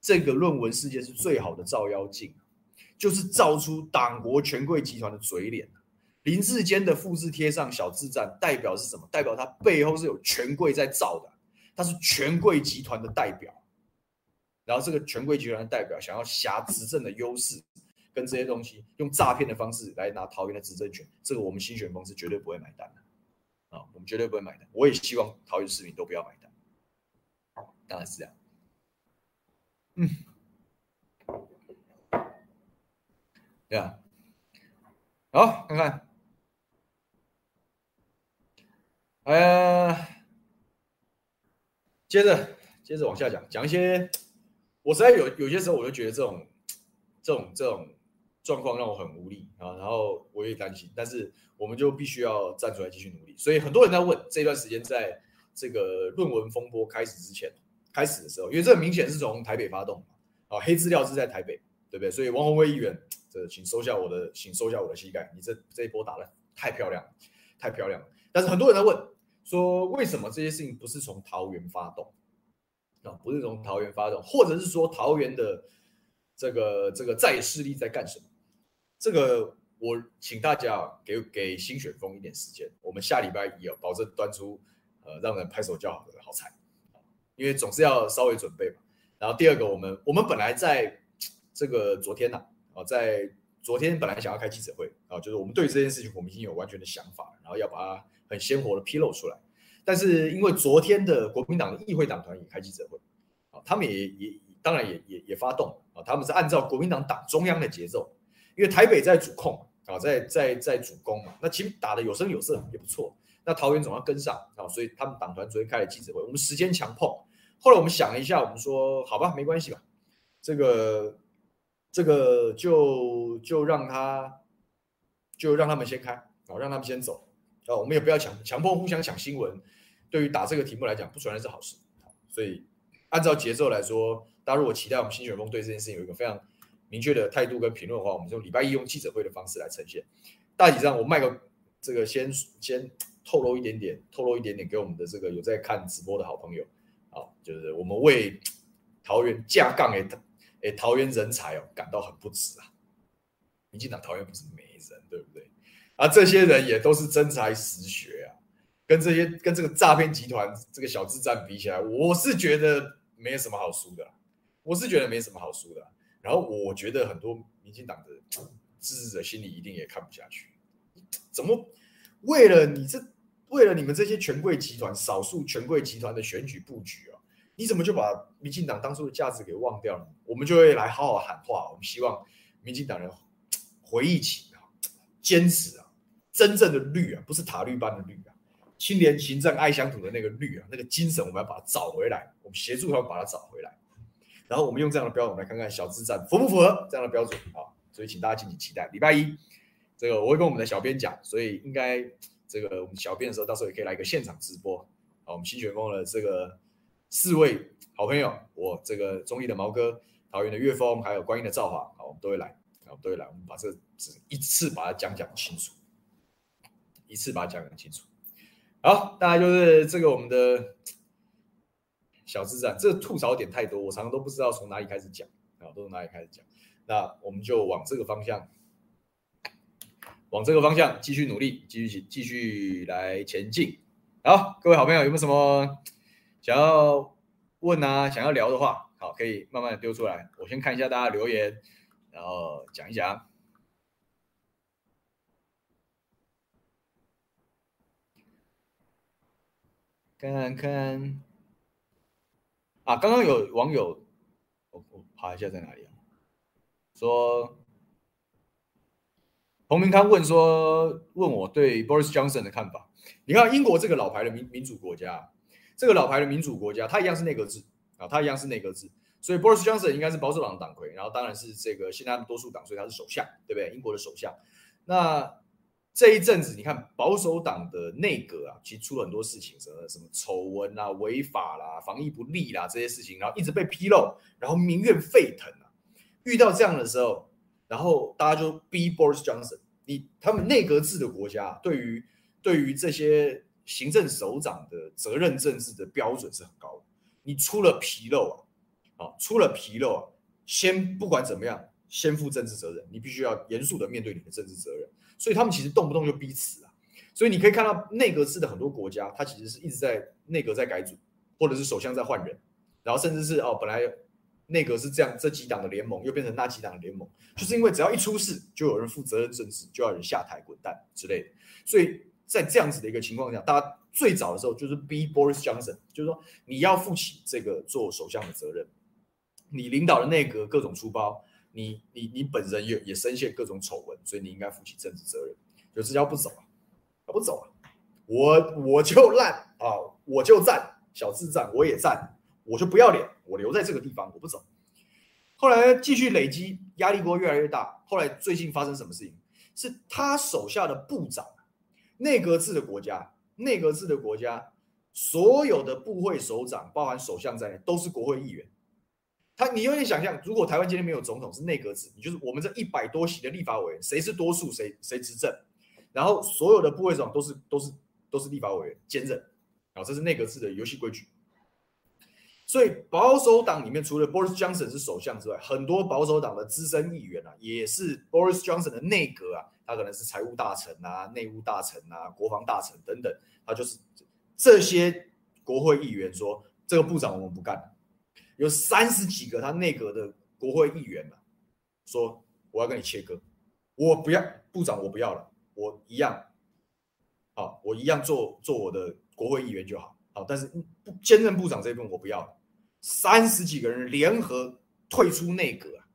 这个论文事件是最好的照妖镜，就是照出党国权贵集团的嘴脸。林志坚的复制贴上小智战，代表是什么？代表他背后是有权贵在造的，他是权贵集团的代表。然后这个权贵集团的代表想要挟执政的优势，跟这些东西用诈骗的方式来拿桃园的执政权，这个我们新选风是绝对不会买单的啊，我们绝对不会买单。我也希望桃园市民都不要买单。当然是这样，嗯，对啊，好，看看，呃，接着接着往下讲，讲一些，我实在有有些时候我就觉得这种这种这种状况让我很无力啊，然后我也担心，但是我们就必须要站出来继续努力。所以很多人在问，这段时间在这个论文风波开始之前。开始的时候，因为这很明显是从台北发动啊，黑资料是在台北，对不对？所以王宏威议员，这请收下我的，请收下我的膝盖，你这这一波打的太漂亮，太漂亮了。但是很多人在问说，为什么这些事情不是从桃园发动啊？不是从桃园发动，或者是说桃园的这个这个在势力在干什么？这个我请大家给给新选风一点时间，我们下礼拜一保证端出呃让人拍手叫好的好菜，因为总是要稍微准备嘛。然后第二个，我们我们本来在这个昨天呐啊，在昨天本来想要开记者会啊，就是我们对这件事情我们已经有完全的想法，然后要把它很鲜活的披露出来。但是因为昨天的国民党的议会党团也开记者会啊，他们也也当然也也也发动啊，他们是按照国民党党中央的节奏，因为台北在主控啊，在在在主攻嘛，那其实打得有声有色也不错。那桃园总要跟上啊，所以他们党团昨天开了记者会，我们时间强碰。后来我们想了一下，我们说好吧，没关系吧，这个这个就就让他就让他们先开啊，让他们先走啊，我们也不要强强迫互相抢新闻。对于打这个题目来讲，不全然是好事。所以按照节奏来说，大家如果期待我们新选风对这件事情有一个非常明确的态度跟评论的话，我们就礼拜一用记者会的方式来呈现。大体上，我卖个这个先先透露一点点，透露一点点给我们的这个有在看直播的好朋友。好，就是我们为桃园架杠诶诶桃园人才哦感到很不值啊！民进党桃园不是没人，对不对？啊，这些人也都是真才实学啊，跟这些跟这个诈骗集团这个小智战比起来，我是觉得没什么好输的，我是觉得没什么好输的。然后我觉得很多民进党的支持者心里一定也看不下去，怎么为了你这？为了你们这些权贵集团、少数权贵集团的选举布局啊，你怎么就把民进党当初的价值给忘掉了？我们就会来好好喊话，我们希望民进党人回忆起啊，坚持啊，真正的绿啊，不是塔绿班的绿啊，清廉行政爱乡土的那个绿啊，那个精神我们要把它找回来，我们协助他们把它找回来。然后我们用这样的标准来看看小资战符不符合这样的标准啊？所以请大家敬请期待礼拜一，这个我会跟我们的小编讲，所以应该。这个我们小编的时候，到时候也可以来一个现场直播。好，我们新选风的这个四位好朋友，我这个中坜的毛哥、桃园的岳峰，还有观音的赵华，好，我们都会来，好，都会来。我们把这个一次把它讲讲清楚，一次把它讲讲清楚。好，大概就是这个我们的小资产，这吐槽点太多，我常常都不知道从哪里开始讲，啊，都从哪里开始讲。那我们就往这个方向。往这个方向继续努力，继续继续来前进。好，各位好朋友，有没有什么想要问啊、想要聊的话？好，可以慢慢的丢出来。我先看一下大家留言，然后讲一讲。看看啊，刚刚有网友，我我爬一下在哪里啊？说。洪明康问说：“问我对 Boris Johnson 的看法。你看英国这个老牌的民民主国家，这个老牌的民主国家，它一样是内阁制啊，它一样是内阁制。所以 Boris Johnson 应该是保守党的党魁，然后当然是这个现在多数党，所以他是首相，对不对？英国的首相。那这一阵子，你看保守党的内阁啊，其实出了很多事情，什么什么丑闻啊、违法啦、防疫不力啦这些事情，然后一直被披露，然后民怨沸腾啊。遇到这样的时候。”然后大家就逼 Boris Johnson，你他们内阁制的国家，对于对于这些行政首长的责任政治的标准是很高的。你出了纰漏啊，啊，出了纰漏啊，先不管怎么样，先负政治责任，你必须要严肃的面对你的政治责任。所以他们其实动不动就逼辞啊。所以你可以看到内阁制的很多国家，它其实是一直在内阁在改组，或者是首相在换人，然后甚至是哦本来。内阁是这样，这几党的联盟又变成那几党的联盟，就是因为只要一出事，就有人负责任政治，就要人下台滚蛋之类的。所以在这样子的一个情况下，大家最早的时候就是逼 Boris Johnson，就是说你要负起这个做首相的责任，你领导的内阁各种出包，你你你本人也也深陷各种丑闻，所以你应该负起政治责任。就是叫不走啊，不走啊，我我就烂啊，我就站小智站，我也站。我就不要脸，我留在这个地方，我不走。后来继续累积，压力锅越来越大。后来最近发生什么事情？是他手下的部长，内阁制的国家，内阁制的国家，所有的部会首长，包含首相在内，都是国会议员。他你有点想象，如果台湾今天没有总统，是内阁制，你就是我们这一百多席的立法委员，谁是多数，谁谁执政，然后所有的部会长都是都是都是立法委员兼任，啊，这是内阁制的游戏规矩。所以保守党里面除了 Boris Johnson 是首相之外，很多保守党的资深议员啊，也是 Boris Johnson 的内阁啊，他可能是财务大臣啊、内务大臣啊、国防大臣等等，他就是这些国会议员说，这个部长我们不干，有三十几个他内阁的国会议员啊，说我要跟你切割，我不要部长，我不要了，我一样，好，我一样做做我的国会议员就好，好，但是兼任部长这一份我不要了。三十几个人联合退出内阁啊，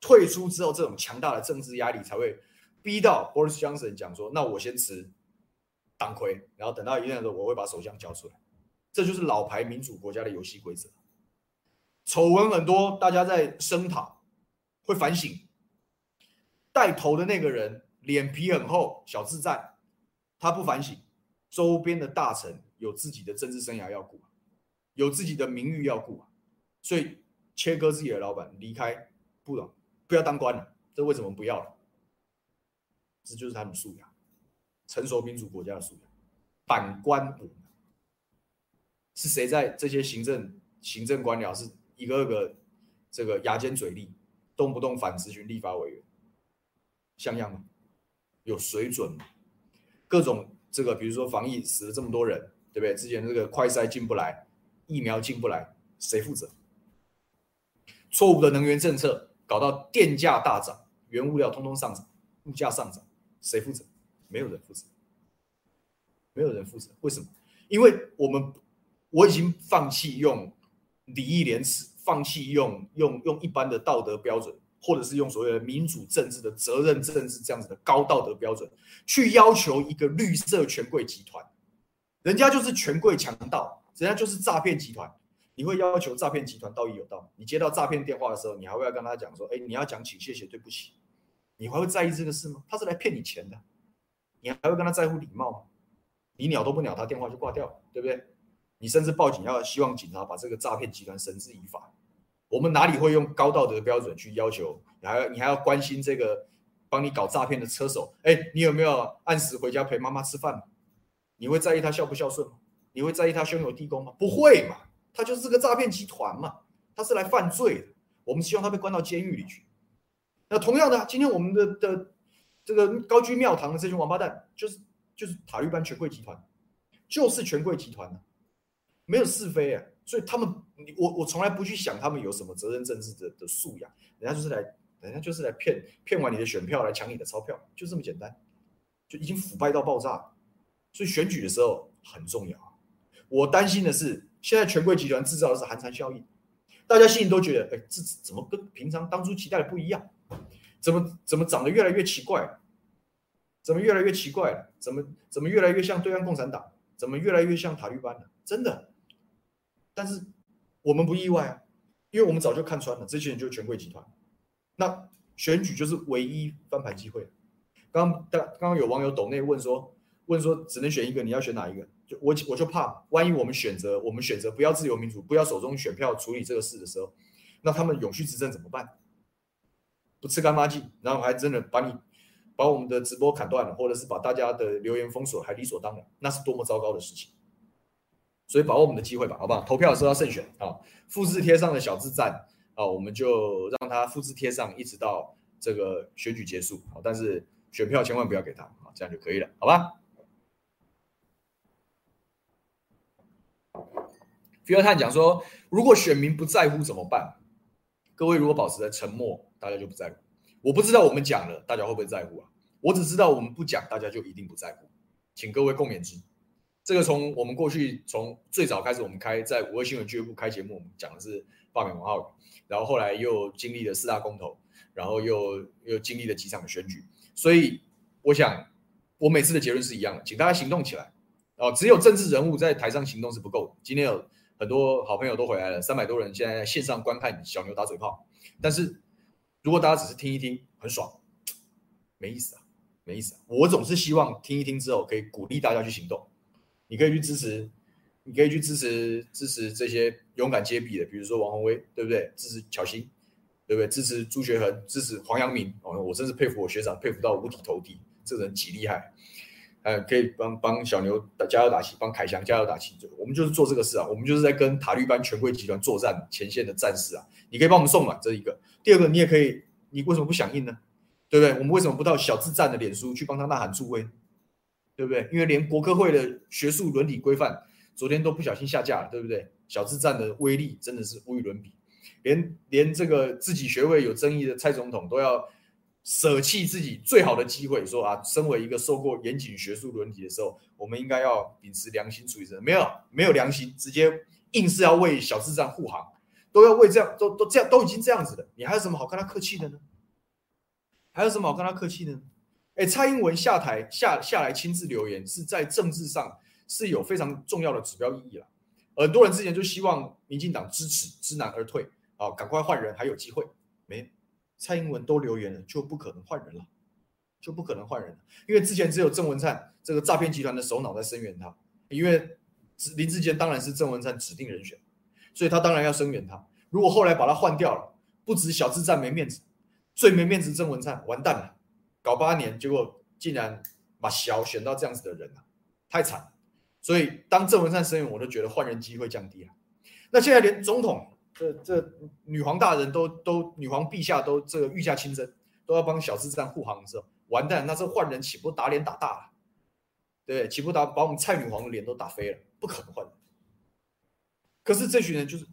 退出之后，这种强大的政治压力才会逼到 Boris Johnson 讲说：“那我先辞党魁，然后等到一定的时候，我会把首相交出来。”这就是老牌民主国家的游戏规则。丑闻很多，大家在声讨，会反省。带头的那个人脸皮很厚，小智在，他不反省，周边的大臣有自己的政治生涯要顾。有自己的名誉要顾，所以切割自己的老板离开，不了，不要当官了。这为什么不要了？这就是他们素养，成熟民主国家的素养。反官，是谁在这些行政行政官僚是一个个这个牙尖嘴利，动不动反咨询立法委员，像样吗？有水准吗？各种这个，比如说防疫死了这么多人，对不对？之前这个快筛进不来。疫苗进不来，谁负责？错误的能源政策搞到电价大涨，原物料通通上涨，物价上涨，谁负责？没有人负责，没有人负责。为什么？因为我们我已经放弃用礼义廉耻，放弃用用用一般的道德标准，或者是用所谓的民主政治的责任政治这样子的高道德标准，去要求一个绿色权贵集团，人家就是权贵强盗。人家就是诈骗集团，你会要求诈骗集团道义有道？你接到诈骗电话的时候，你还会要跟他讲说：“哎，你要讲请谢谢对不起。”你还会在意这个事吗？他是来骗你钱的，你还会跟他在乎礼貌吗？你鸟都不鸟他，电话就挂掉，对不对？你甚至报警要希望警察把这个诈骗集团绳之以法。我们哪里会用高道德标准去要求？你还要你还要关心这个帮你搞诈骗的车手？哎，你有没有按时回家陪妈妈吃饭？你会在意他孝不孝顺吗？你会在意他兄友弟恭吗？不会嘛，他就是这个诈骗集团嘛，他是来犯罪的。我们希望他被关到监狱里去。那同样的，今天我们的的这个高居庙堂的这群王八蛋，就是就是塔利班权贵集团，就是权贵集团，没有是非啊。所以他们，我我从来不去想他们有什么责任政治的的素养，人家就是来，人家就是来骗骗完你的选票，来抢你的钞票，就这么简单，就已经腐败到爆炸。所以选举的时候很重要。我担心的是，现在权贵集团制造的是寒蝉效应，大家心里都觉得，哎，这怎么跟平常当初期待的不一样？怎么怎么长得越来越奇怪？怎么越来越奇怪？怎么怎么越来越像对岸共产党？怎么越来越像塔利班了？真的，但是我们不意外啊，因为我们早就看穿了，这些人就是权贵集团。那选举就是唯一翻盘机会。刚刚刚刚有网友抖内问说，问说只能选一个，你要选哪一个？就我我就怕，万一我们选择我们选择不要自由民主，不要手中选票处理这个事的时候，那他们永续执政怎么办？不吃干抹净，然后还真的把你把我们的直播砍断了，或者是把大家的留言封锁，还理所当然，那是多么糟糕的事情。所以把握我们的机会吧，好不好？投票的时候要慎选啊！复制贴上的小字赞啊，我们就让它复制贴上，一直到这个选举结束啊。但是选票千万不要给他啊，这样就可以了，好吧？菲尔探讲说，如果选民不在乎怎么办？各位如果保持在沉默，大家就不在乎。我不知道我们讲了，大家会不会在乎啊？我只知道我们不讲，大家就一定不在乎。请各位共勉之。这个从我们过去从最早开始，我们开在五二新闻俱乐部开节目，我们讲的是罢免王浩宇，然后后来又经历了四大公投，然后又又经历了几场的选举。所以我想，我每次的结论是一样的，请大家行动起来。哦，只有政治人物在台上行动是不够的。今天有很多好朋友都回来了，三百多人现在在线上观看小牛打嘴炮。但是如果大家只是听一听，很爽，没意思啊，没意思啊。我总是希望听一听之后可以鼓励大家去行动。你可以去支持你可以去支持支持这些勇敢接笔的，比如说王鸿威，对不对？支持巧芯，对不对？支持朱学恒，支持黄阳明哦，我真是佩服我学长，佩服到五体投地，这个人极厉害。呃，可以帮帮小牛打加油打气，帮凯翔加油打气，我们就是做这个事啊，我们就是在跟塔利班权贵集团作战前线的战士啊。你可以帮我们送暖，这一个。第二个，你也可以，你为什么不响应呢？对不对？我们为什么不到小智站的脸书去帮他呐喊助威？对不对？因为连国科会的学术伦理规范昨天都不小心下架了，对不对？小智站的威力真的是无与伦比，连连这个自己学位有争议的蔡总统都要舍弃自己最好的机会，说啊，身为一个受过严谨学术伦理的时候，我们应该要秉持良心处理没有没有良心，直接硬是要为小智站护航，都要为这样都都这样都已经这样子了，你还有什么好跟他客气的呢？还有什么好跟他客气的呢？哎，蔡英文下台下下来亲自留言，是在政治上是有非常重要的指标意义了。很多人之前就希望民进党支持知难而退啊，赶快换人还有机会。没，蔡英文都留言了，就不可能换人了，就不可能换人。因为之前只有郑文灿这个诈骗集团的首脑在声援他，因为林志坚当然是郑文灿指定人选，所以他当然要声援他。如果后来把他换掉了，不止小智站没面子。最没面子，郑文灿完蛋了，搞八年，结果竟然把小选到这样子的人了，太惨了。所以当郑文灿声援，我都觉得换人机会降低了。那现在连总统这这女皇大人都都女皇陛下都这个御驾亲征，都要帮小智站护航的时候，完蛋，那这换人岂不打脸打大了？对，岂不打把我们蔡女皇的脸都打飞了？不可能换。可是这群人就是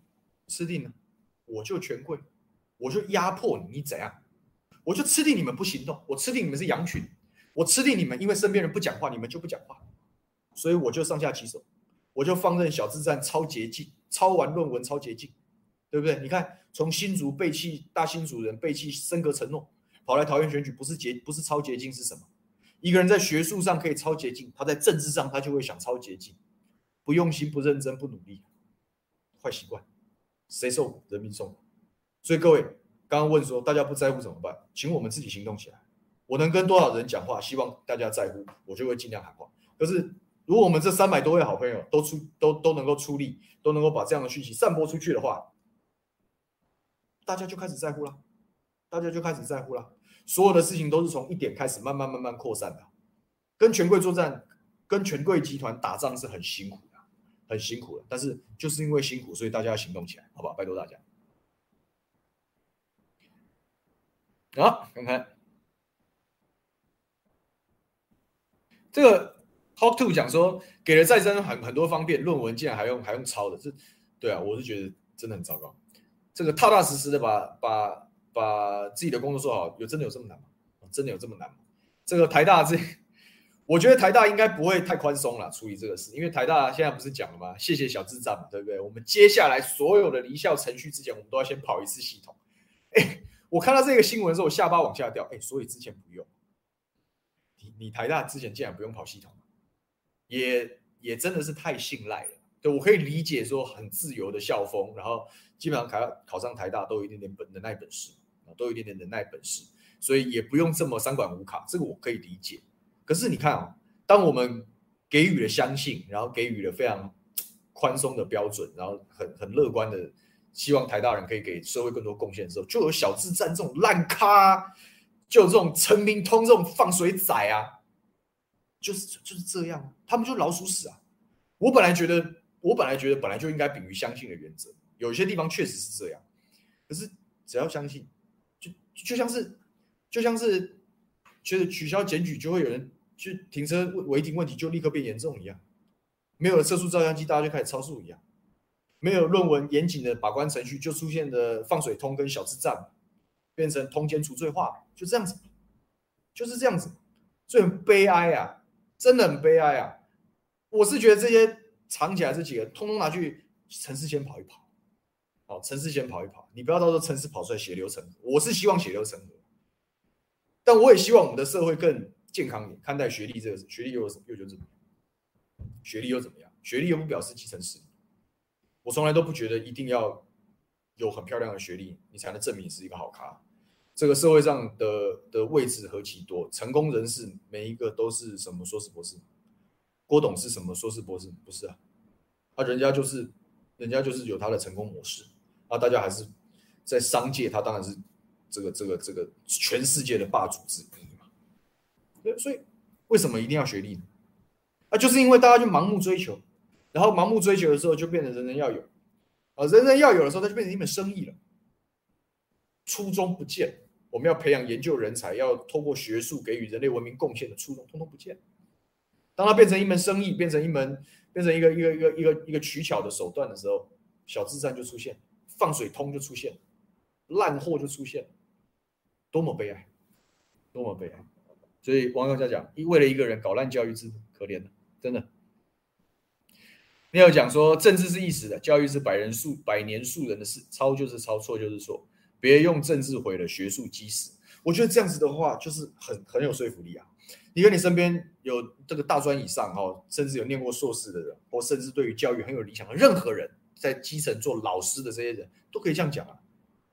吃定了，我就权贵，我就压迫你，你怎样？我就吃定你们不行动，我吃定你们是羊群，我吃定你们，因为身边人不讲话，你们就不讲话，所以我就上下其手，我就放任小智站超捷径，抄完论文超捷径，对不对？你看，从新竹背弃大新主人背弃升格承诺，跑来桃园选举，不是捷不是超捷径是什么？一个人在学术上可以超捷径，他在政治上他就会想超捷径，不用心、不认真、不努力，坏习惯，谁受苦？人民受苦。所以各位。刚刚问说大家不在乎怎么办？请我们自己行动起来。我能跟多少人讲话，希望大家在乎，我就会尽量喊话。可是如果我们这三百多位好朋友都出都都能够出力，都能够把这样的讯息散播出去的话，大家就开始在乎了。大家就开始在乎了。所有的事情都是从一点开始，慢慢慢慢扩散的。跟权贵作战，跟权贵集团打仗是很辛苦的，很辛苦的。但是就是因为辛苦，所以大家要行动起来，好吧？拜托大家。啊，看看这个 Talk Two 讲说，给了再生很很多方便，论文竟然还用还用抄的，这对啊，我是觉得真的很糟糕。这个踏踏实实的把把把自己的工作做好，有真的有这么难吗？真的有这么难吗？这个台大这，我觉得台大应该不会太宽松了处理这个事，因为台大现在不是讲了吗？谢谢小智障，对不对？我们接下来所有的离校程序之前，我们都要先跑一次系统，哎。我看到这个新闻的时候，我下巴往下掉。哎，所以之前不用你，你台大之前竟然不用跑系统，也也真的是太信赖了。对，我可以理解说很自由的校风，然后基本上考考上台大都有一点点本能耐本事，都有一点点能耐本事，所以也不用这么三管五卡，这个我可以理解。可是你看啊，当我们给予了相信，然后给予了非常宽松的标准，然后很很乐观的。希望台大人可以给社会更多贡献的时候，就有小智站这种烂咖，就有这种陈明通这种放水仔啊，就是就是这样，他们就老鼠屎啊！我本来觉得，我本来觉得本来就应该秉于相信的原则，有一些地方确实是这样，可是只要相信，就就像是就像是觉得取消检举就会有人去停车违停问题就立刻变严重一样，没有了测速照相机，大家就开始超速一样。没有论文严谨的把关程序，就出现的放水通跟小智站，变成通奸除罪化，就这样子，就是这样子，所以很悲哀啊，真的很悲哀啊！我是觉得这些藏起来这几个，通通拿去陈世贤跑一跑，好，陈世贤跑一跑，你不要到时候陈世跑出来血流成河，我是希望血流成河，但我也希望我们的社会更健康一点，看待学历这个，学历又有什么？又就怎么样？学历又怎么样？学历又不表示继承实力。我从来都不觉得一定要有很漂亮的学历，你才能证明你是一个好咖。这个社会上的的位置何其多，成功人士每一个都是什么硕士博士？郭董是什么硕士博士？不是啊，啊，人家就是人家就是有他的成功模式啊，大家还是在商界，他当然是这个这个这个全世界的霸主之一嘛。所以为什么一定要学历呢？啊，就是因为大家就盲目追求，然后盲目追求的时候，就变成人人要有啊，人人要有的时候，它就变成一门生意了。初衷不见，我们要培养研究人才，要透过学术给予人类文明贡献的初衷，通通不见。当它变成一门生意，变成一门，变成一个一个一个一个一个取巧的手段的时候，小智战就出现，放水通就出现，烂货就出现，多么悲哀，多么悲哀！所以王阳家讲，为了一个人搞烂教育制度，可怜了，真的。你要讲说政治是一时的，教育是百人数百年树人的事，抄就是抄，错就是错。别用政治毁了学术基石，我觉得这样子的话就是很很有说服力啊！你跟你身边有这个大专以上哈，甚至有念过硕士的人，或甚至对于教育很有理想的任何人，在基层做老师的这些人都可以这样讲啊！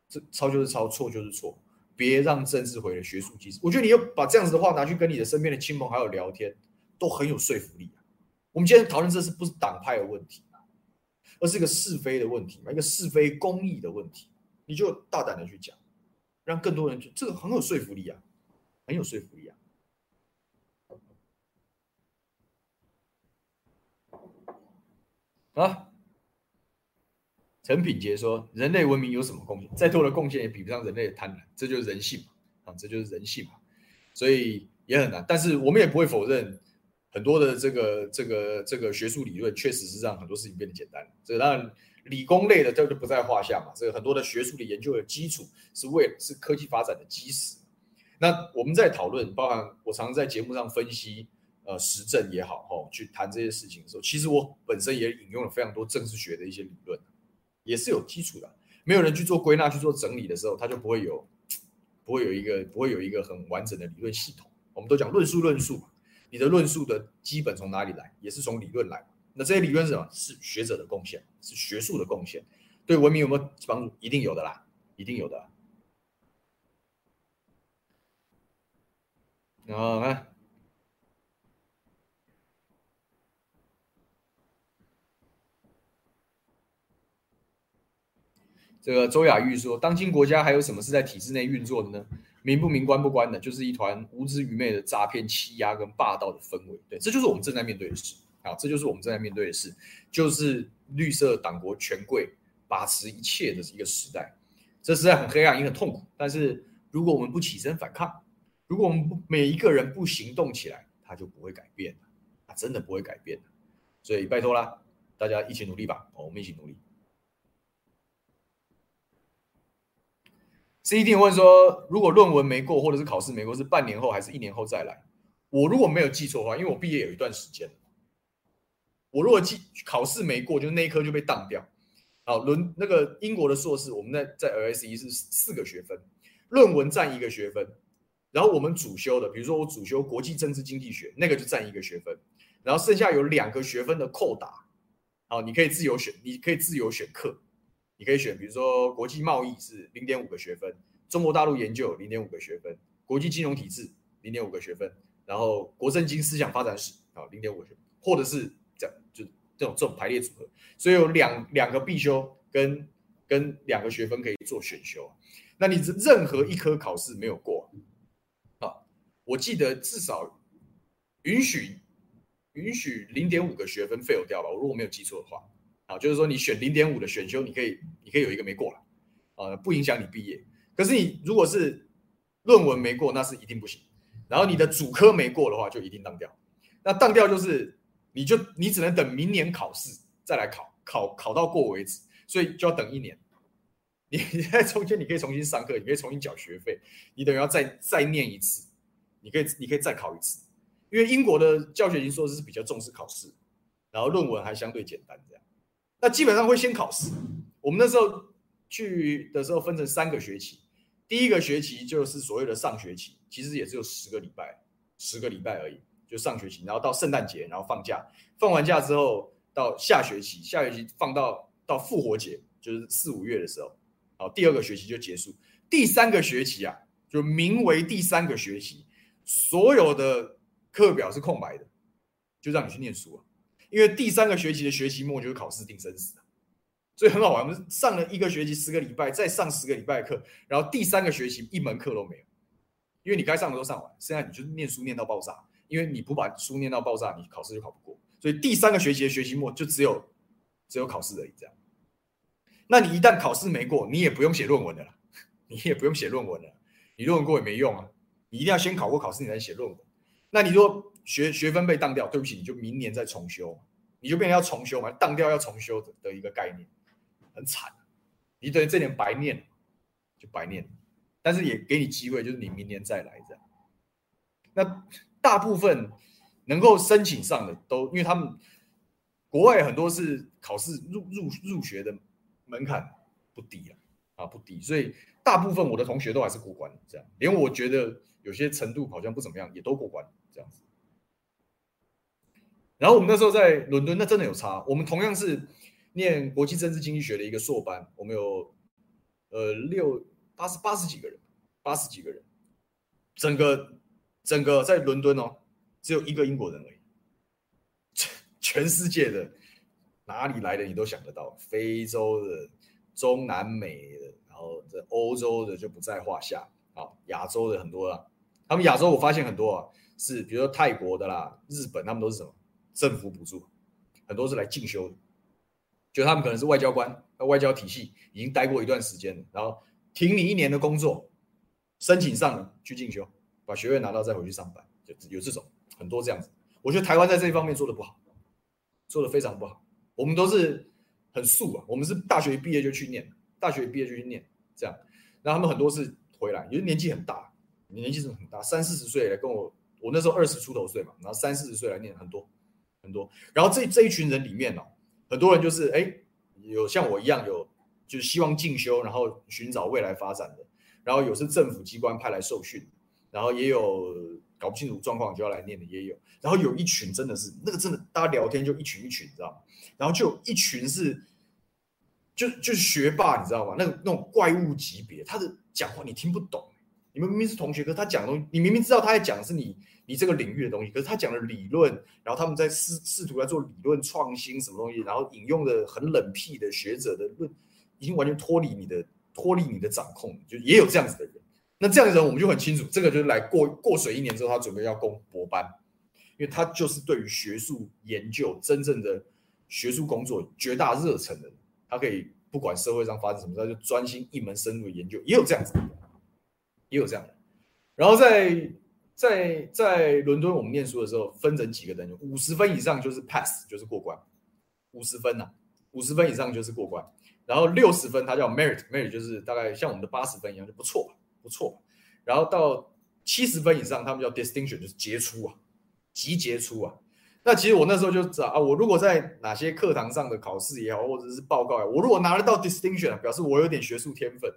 这抄就是抄，错就是错，别让政治毁了学术基石。我觉得你要把这样子的话拿去跟你的身边的亲朋好友聊天，都很有说服力啊！我们今天讨论这是不是党派的问题，而是一个是非的问题嘛，一个是非公义的问题。你就大胆的去讲，让更多人去，这个很有说服力啊，很有说服力啊。啊，陈品杰说：“人类文明有什么贡献？再多的贡献也比不上人类的贪婪，这就是人性嘛，啊，这就是人性嘛，所以也很难。但是我们也不会否认，很多的这个这个这个学术理论确实是让很多事情变得简单。这个当然。”理工类的这就不在话下嘛，这个很多的学术的研究的基础是为是科技发展的基石。那我们在讨论，包含我常常在节目上分析，呃，时政也好，哦，去谈这些事情的时候，其实我本身也引用了非常多政治学的一些理论，也是有基础的。没有人去做归纳、去做整理的时候，他就不会有不会有一个不会有一个很完整的理论系统。我们都讲论述论述嘛，你的论述的基本从哪里来？也是从理论来。那这些理论是什么？是学者的贡献，是学术的贡献，对文明有没有帮助？一定有的啦，一定有的啦。好，看这个周雅玉说：“当今国家还有什么是在体制内运作的呢？民不民，官不官的，就是一团无知愚昧的诈骗、欺压跟霸道的氛围。对，这就是我们正在面对的事。”啊，这就是我们正在面对的事，就是绿色党国权贵把持一切的一个时代。这时代很黑暗，也很痛苦。但是，如果我们不起身反抗，如果我们不每一个人不行动起来，它就不会改变，它真的不会改变。所以，拜托啦，大家一起努力吧。我们一起努力。C D 问说，如果论文没过，或者是考试没过，是半年后还是一年后再来？我如果没有记错的话，因为我毕业有一段时间。我如果记考试没过，就那一科就被当掉。好，论那个英国的硕士，我们在在 LSE 是四个学分，论文占一个学分，然后我们主修的，比如说我主修国际政治经济学，那个就占一个学分，然后剩下有两个学分的扣打。好，你可以自由选，你可以自由选课，你可以选，比如说国际贸易是零点五个学分，中国大陆研究零点五个学分，国际金融体制零点五个学分，然后国政经思想发展史啊零点五个学分，或者是这样。就这种这种排列组合，所以有两两个必修跟跟两个学分可以做选修。那你任何一科考试没有过啊？我记得至少允许允许零点五个学分 fail 掉吧？我如果没有记错的话，啊，就是说你选零点五的选修，你可以你可以有一个没过了啊，不影响你毕业。可是你如果是论文没过，那是一定不行。然后你的主科没过的话，就一定当掉。那当掉就是。你就你只能等明年考试再来考，考考到过为止，所以就要等一年。你在中间你可以重新上课，你可以重新缴学费，你等于要再再念一次，你可以你可以再考一次。因为英国的教学型硕士是比较重视考试，然后论文还相对简单这样。那基本上会先考试。我们那时候去的时候分成三个学期，第一个学期就是所谓的上学期，其实也只有十个礼拜，十个礼拜而已。就上学期，然后到圣诞节，然后放假，放完假之后到下学期，下学期放到到复活节，就是四五月的时候，好，第二个学期就结束。第三个学期啊，就名为第三个学期，所有的课表是空白的，就让你去念书啊。因为第三个学期的学期末就是考试定生死，所以很好玩。我们上了一个学期十个礼拜，再上十个礼拜课，然后第三个学期一门课都没有，因为你该上的都上完，现在你就念书念到爆炸，因为你不把书念到爆炸，你考试就考不过。所以第三个学期的学期末就只有只有考试而已，这样。那你一旦考试没过，你也不用写论文的了，你也不用写论文了，你论文过也没用啊，你一定要先考过考试，你才写论文。那你说学学分被当掉，对不起，你就明年再重修，你就变成要重修嘛，当掉要重修的的一个概念，很惨，你等于这年白念，就白念，但是也给你机会，就是你明年再来这样。那大部分能够申请上的都，因为他们国外很多是考试入入入学的。门槛不低啊，啊不低，所以大部分我的同学都还是过关，这样，连我觉得有些程度好像不怎么样，也都过关这样子。然后我们那时候在伦敦，那真的有差。我们同样是念国际政治经济学的一个硕班，我们有呃六八十八十几个人，八十几个人，整个整个在伦敦哦，只有一个英国人而已，全全世界的。哪里来的你都想得到，非洲的、中南美的，然后这欧洲的就不在话下啊。亚洲的很多啊，他们亚洲我发现很多啊，是比如说泰国的啦、日本，他们都是什么政府补助，很多是来进修的，就他们可能是外交官，外交体系已经待过一段时间了，然后停你一年的工作，申请上了去进修，把学位拿到再回去上班，就有这种很多这样子。我觉得台湾在这一方面做的不好，做的非常不好。我们都是很素啊，我们是大学毕业就去念，大学毕业就去念，这样。然后他们很多是回来，因为年纪很大，年纪是很大，三四十岁来跟我，我那时候二十出头岁嘛，然后三四十岁来念很多很多。然后这这一群人里面哦，很多人就是哎，有像我一样有就是希望进修，然后寻找未来发展的，然后有是政府机关派来受训，然后也有。搞不清楚状况就要来念的也有，然后有一群真的是那个真的，大家聊天就一群一群，你知道吗？然后就有一群是就就是学霸，你知道吗？那个那种怪物级别，他的讲话你听不懂。你们明明是同学，可是他讲的东西，你明明知道他在讲的是你你这个领域的东西，可是他讲的理论，然后他们在试试图在做理论创新什么东西，然后引用的很冷僻的学者的论，已经完全脱离你的脱离你的掌控，就也有这样子的人。那这样的人，我们就很清楚，这个就是来过过水一年之后，他准备要攻博班，因为他就是对于学术研究真正的学术工作绝大热忱的人，他可以不管社会上发生什么，他就专心一门深入的研究，也有这样子，也有这样的。然后在在在伦敦，我们念书的时候，分成几个等级，五十分以上就是 pass，就是过关，五十分呐、啊，五十分以上就是过关，然后六十分它叫 merit，merit 就是大概像我们的八十分一样，就不错。不错，然后到七十分以上，他们叫 distinction，就是杰出啊，极杰出啊。那其实我那时候就知道啊，我如果在哪些课堂上的考试也好，或者是报告也好，我如果拿得到 distinction，表示我有点学术天分，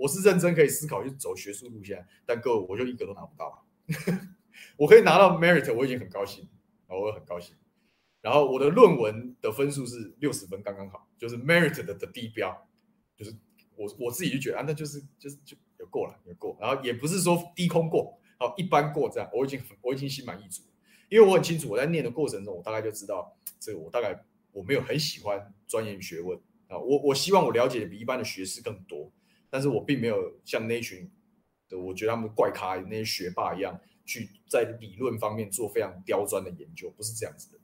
我是认真可以思考去走学术路线。但各位，我就一个都拿不到，我可以拿到 merit，我已经很高兴，我很高兴。然后我的论文的分数是六十分，刚刚好，就是 merit 的的低标，就是我我自己就觉得啊，那就是就是就。有过了，有过，然后也不是说低空过，好一般过这样，我已经我已经心满意足，因为我很清楚我在念的过程中，我大概就知道这个我大概我没有很喜欢钻研学问啊，我我希望我了解的比一般的学士更多，但是我并没有像那群的我觉得他们怪咖那些学霸一样去在理论方面做非常刁钻的研究，不是这样子的，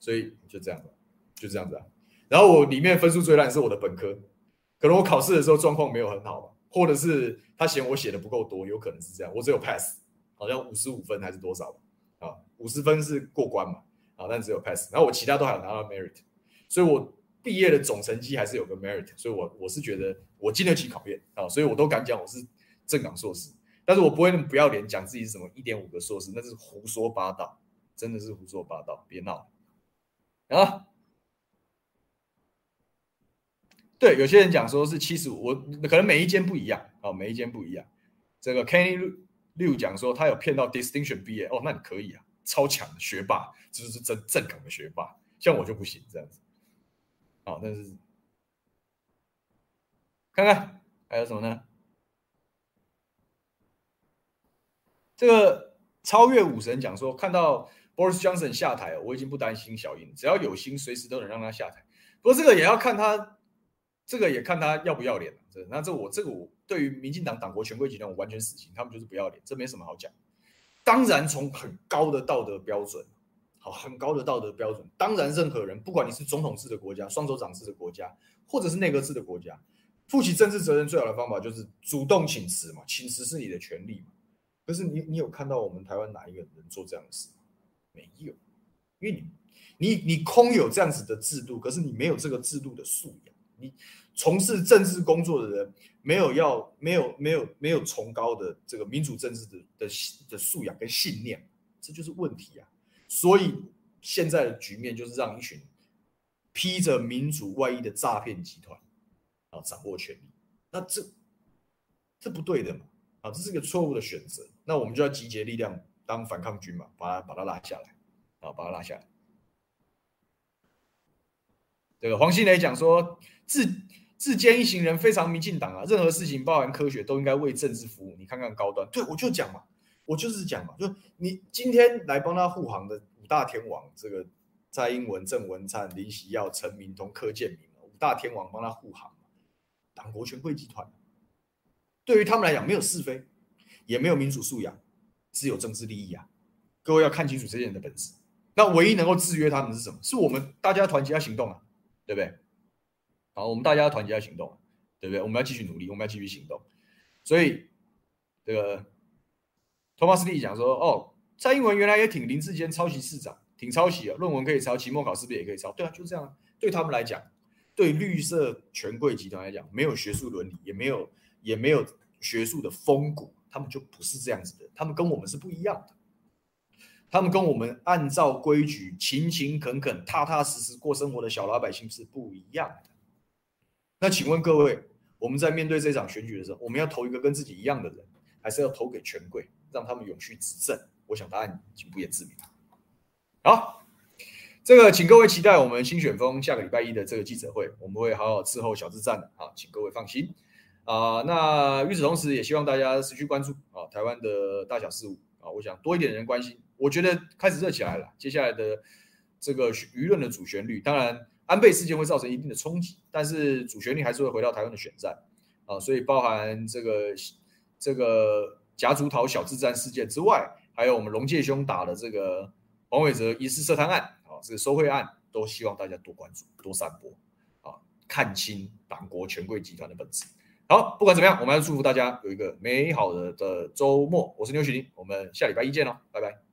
所以就这样子，就这样子啊。然后我里面分数最烂是我的本科，可能我考试的时候状况没有很好吧。或者是他嫌我写的不够多，有可能是这样。我只有 pass，好像五十五分还是多少啊？五十分是过关嘛？啊，但只有 pass。然后我其他都还有拿到 merit，所以我毕业的总成绩还是有个 merit。所以我我是觉得我经得起考验啊，所以我都敢讲我是正港硕士。但是我不会那么不要脸讲自己是什么一点五个硕士，那是胡说八道，真的是胡说八道，别闹啊！对，有些人讲说是七十五，我可能每一间不一样啊，每一间不一样。这个 Kenny Liu 讲说他有骗到 Distinction 毕业，哦，那你可以啊，超强的学霸，这就是真正港的学霸，像我就不行这样子。好，但是看看还有什么呢？这个超越武神讲说看到 Boris Johnson 下台，我已经不担心小英，只要有心，随时都能让他下台。不过这个也要看他，这个也看他要不要脸。这那这我这个我对于民进党党国权贵集团我完全死心，他们就是不要脸，这没什么好讲。当然从很高的道德标准，好，很高的道德标准，当然任何人，不管你是总统制的国家、双手掌制的国家，或者是内阁制的国家，负起政治责任最好的方法就是主动请辞嘛，请辞是你的权利嘛。可是你你有看到我们台湾哪一个人做这样的事吗？没有，因为你你你空有这样子的制度，可是你没有这个制度的素养。你从事政治工作的人没有要没有没有没有崇高的这个民主政治的的的素养跟信念，这就是问题啊。所以现在的局面就是让一群披着民主外衣的诈骗集团啊掌握权力，那这这不对的嘛。啊，这是个错误的选择。那我们就要集结力量当反抗军嘛，把它把它拉下来，啊，把它拉下来。这个黄信雷讲说，自自荐一行人非常民进党啊，任何事情包含科学都应该为政治服务。你看看高端，对我就讲嘛，我就是讲嘛，就你今天来帮他护航的五大天王，这个蔡英文、郑文灿、林锡耀、陈明通、柯建铭，五大天王帮他护航，党国权贵集团。对于他们来讲，没有是非，也没有民主素养，只有政治利益啊！各位要看清楚这些人的本质。那唯一能够制约他们是什么？是我们大家团结要行动啊，对不对？好，我们大家要团结要行动，对不对？我们要继续努力，我们要继续行动。所以，这个托马斯蒂讲说：“哦，蔡英文原来也挺林志坚抄袭市长，挺抄袭啊，论文可以抄，期末考试不是也可以抄？对啊，就这样。对他们来讲，对绿色权贵集团来讲，没有学术伦理，也没有。”也没有学术的风骨，他们就不是这样子的。他们跟我们是不一样的，他们跟我们按照规矩勤勤恳恳、踏踏实实过生活的小老百姓是不一样的。那请问各位，我们在面对这场选举的时候，我们要投一个跟自己一样的人，还是要投给权贵，让他们永续执政？我想答案已经不言自明了。好，这个请各位期待我们新选风下个礼拜一的这个记者会，我们会好好伺候小智站的。啊，请各位放心。啊、那与此同时，也希望大家持续关注啊台湾的大小事务啊，我想多一点人关心，我觉得开始热起来了。接下来的这个舆论的主旋律，当然安倍事件会造成一定的冲击，但是主旋律还是会回到台湾的选战啊，所以包含这个这个夹竹桃小智战事件之外，还有我们龙介兄打的这个黄伟哲疑似涉贪案啊，这个收贿案，都希望大家多关注、多散播啊，看清党国权贵集团的本质。好，不管怎么样，我们要祝福大家有一个美好的的周末。我是牛许林，我们下礼拜一见喽，拜拜。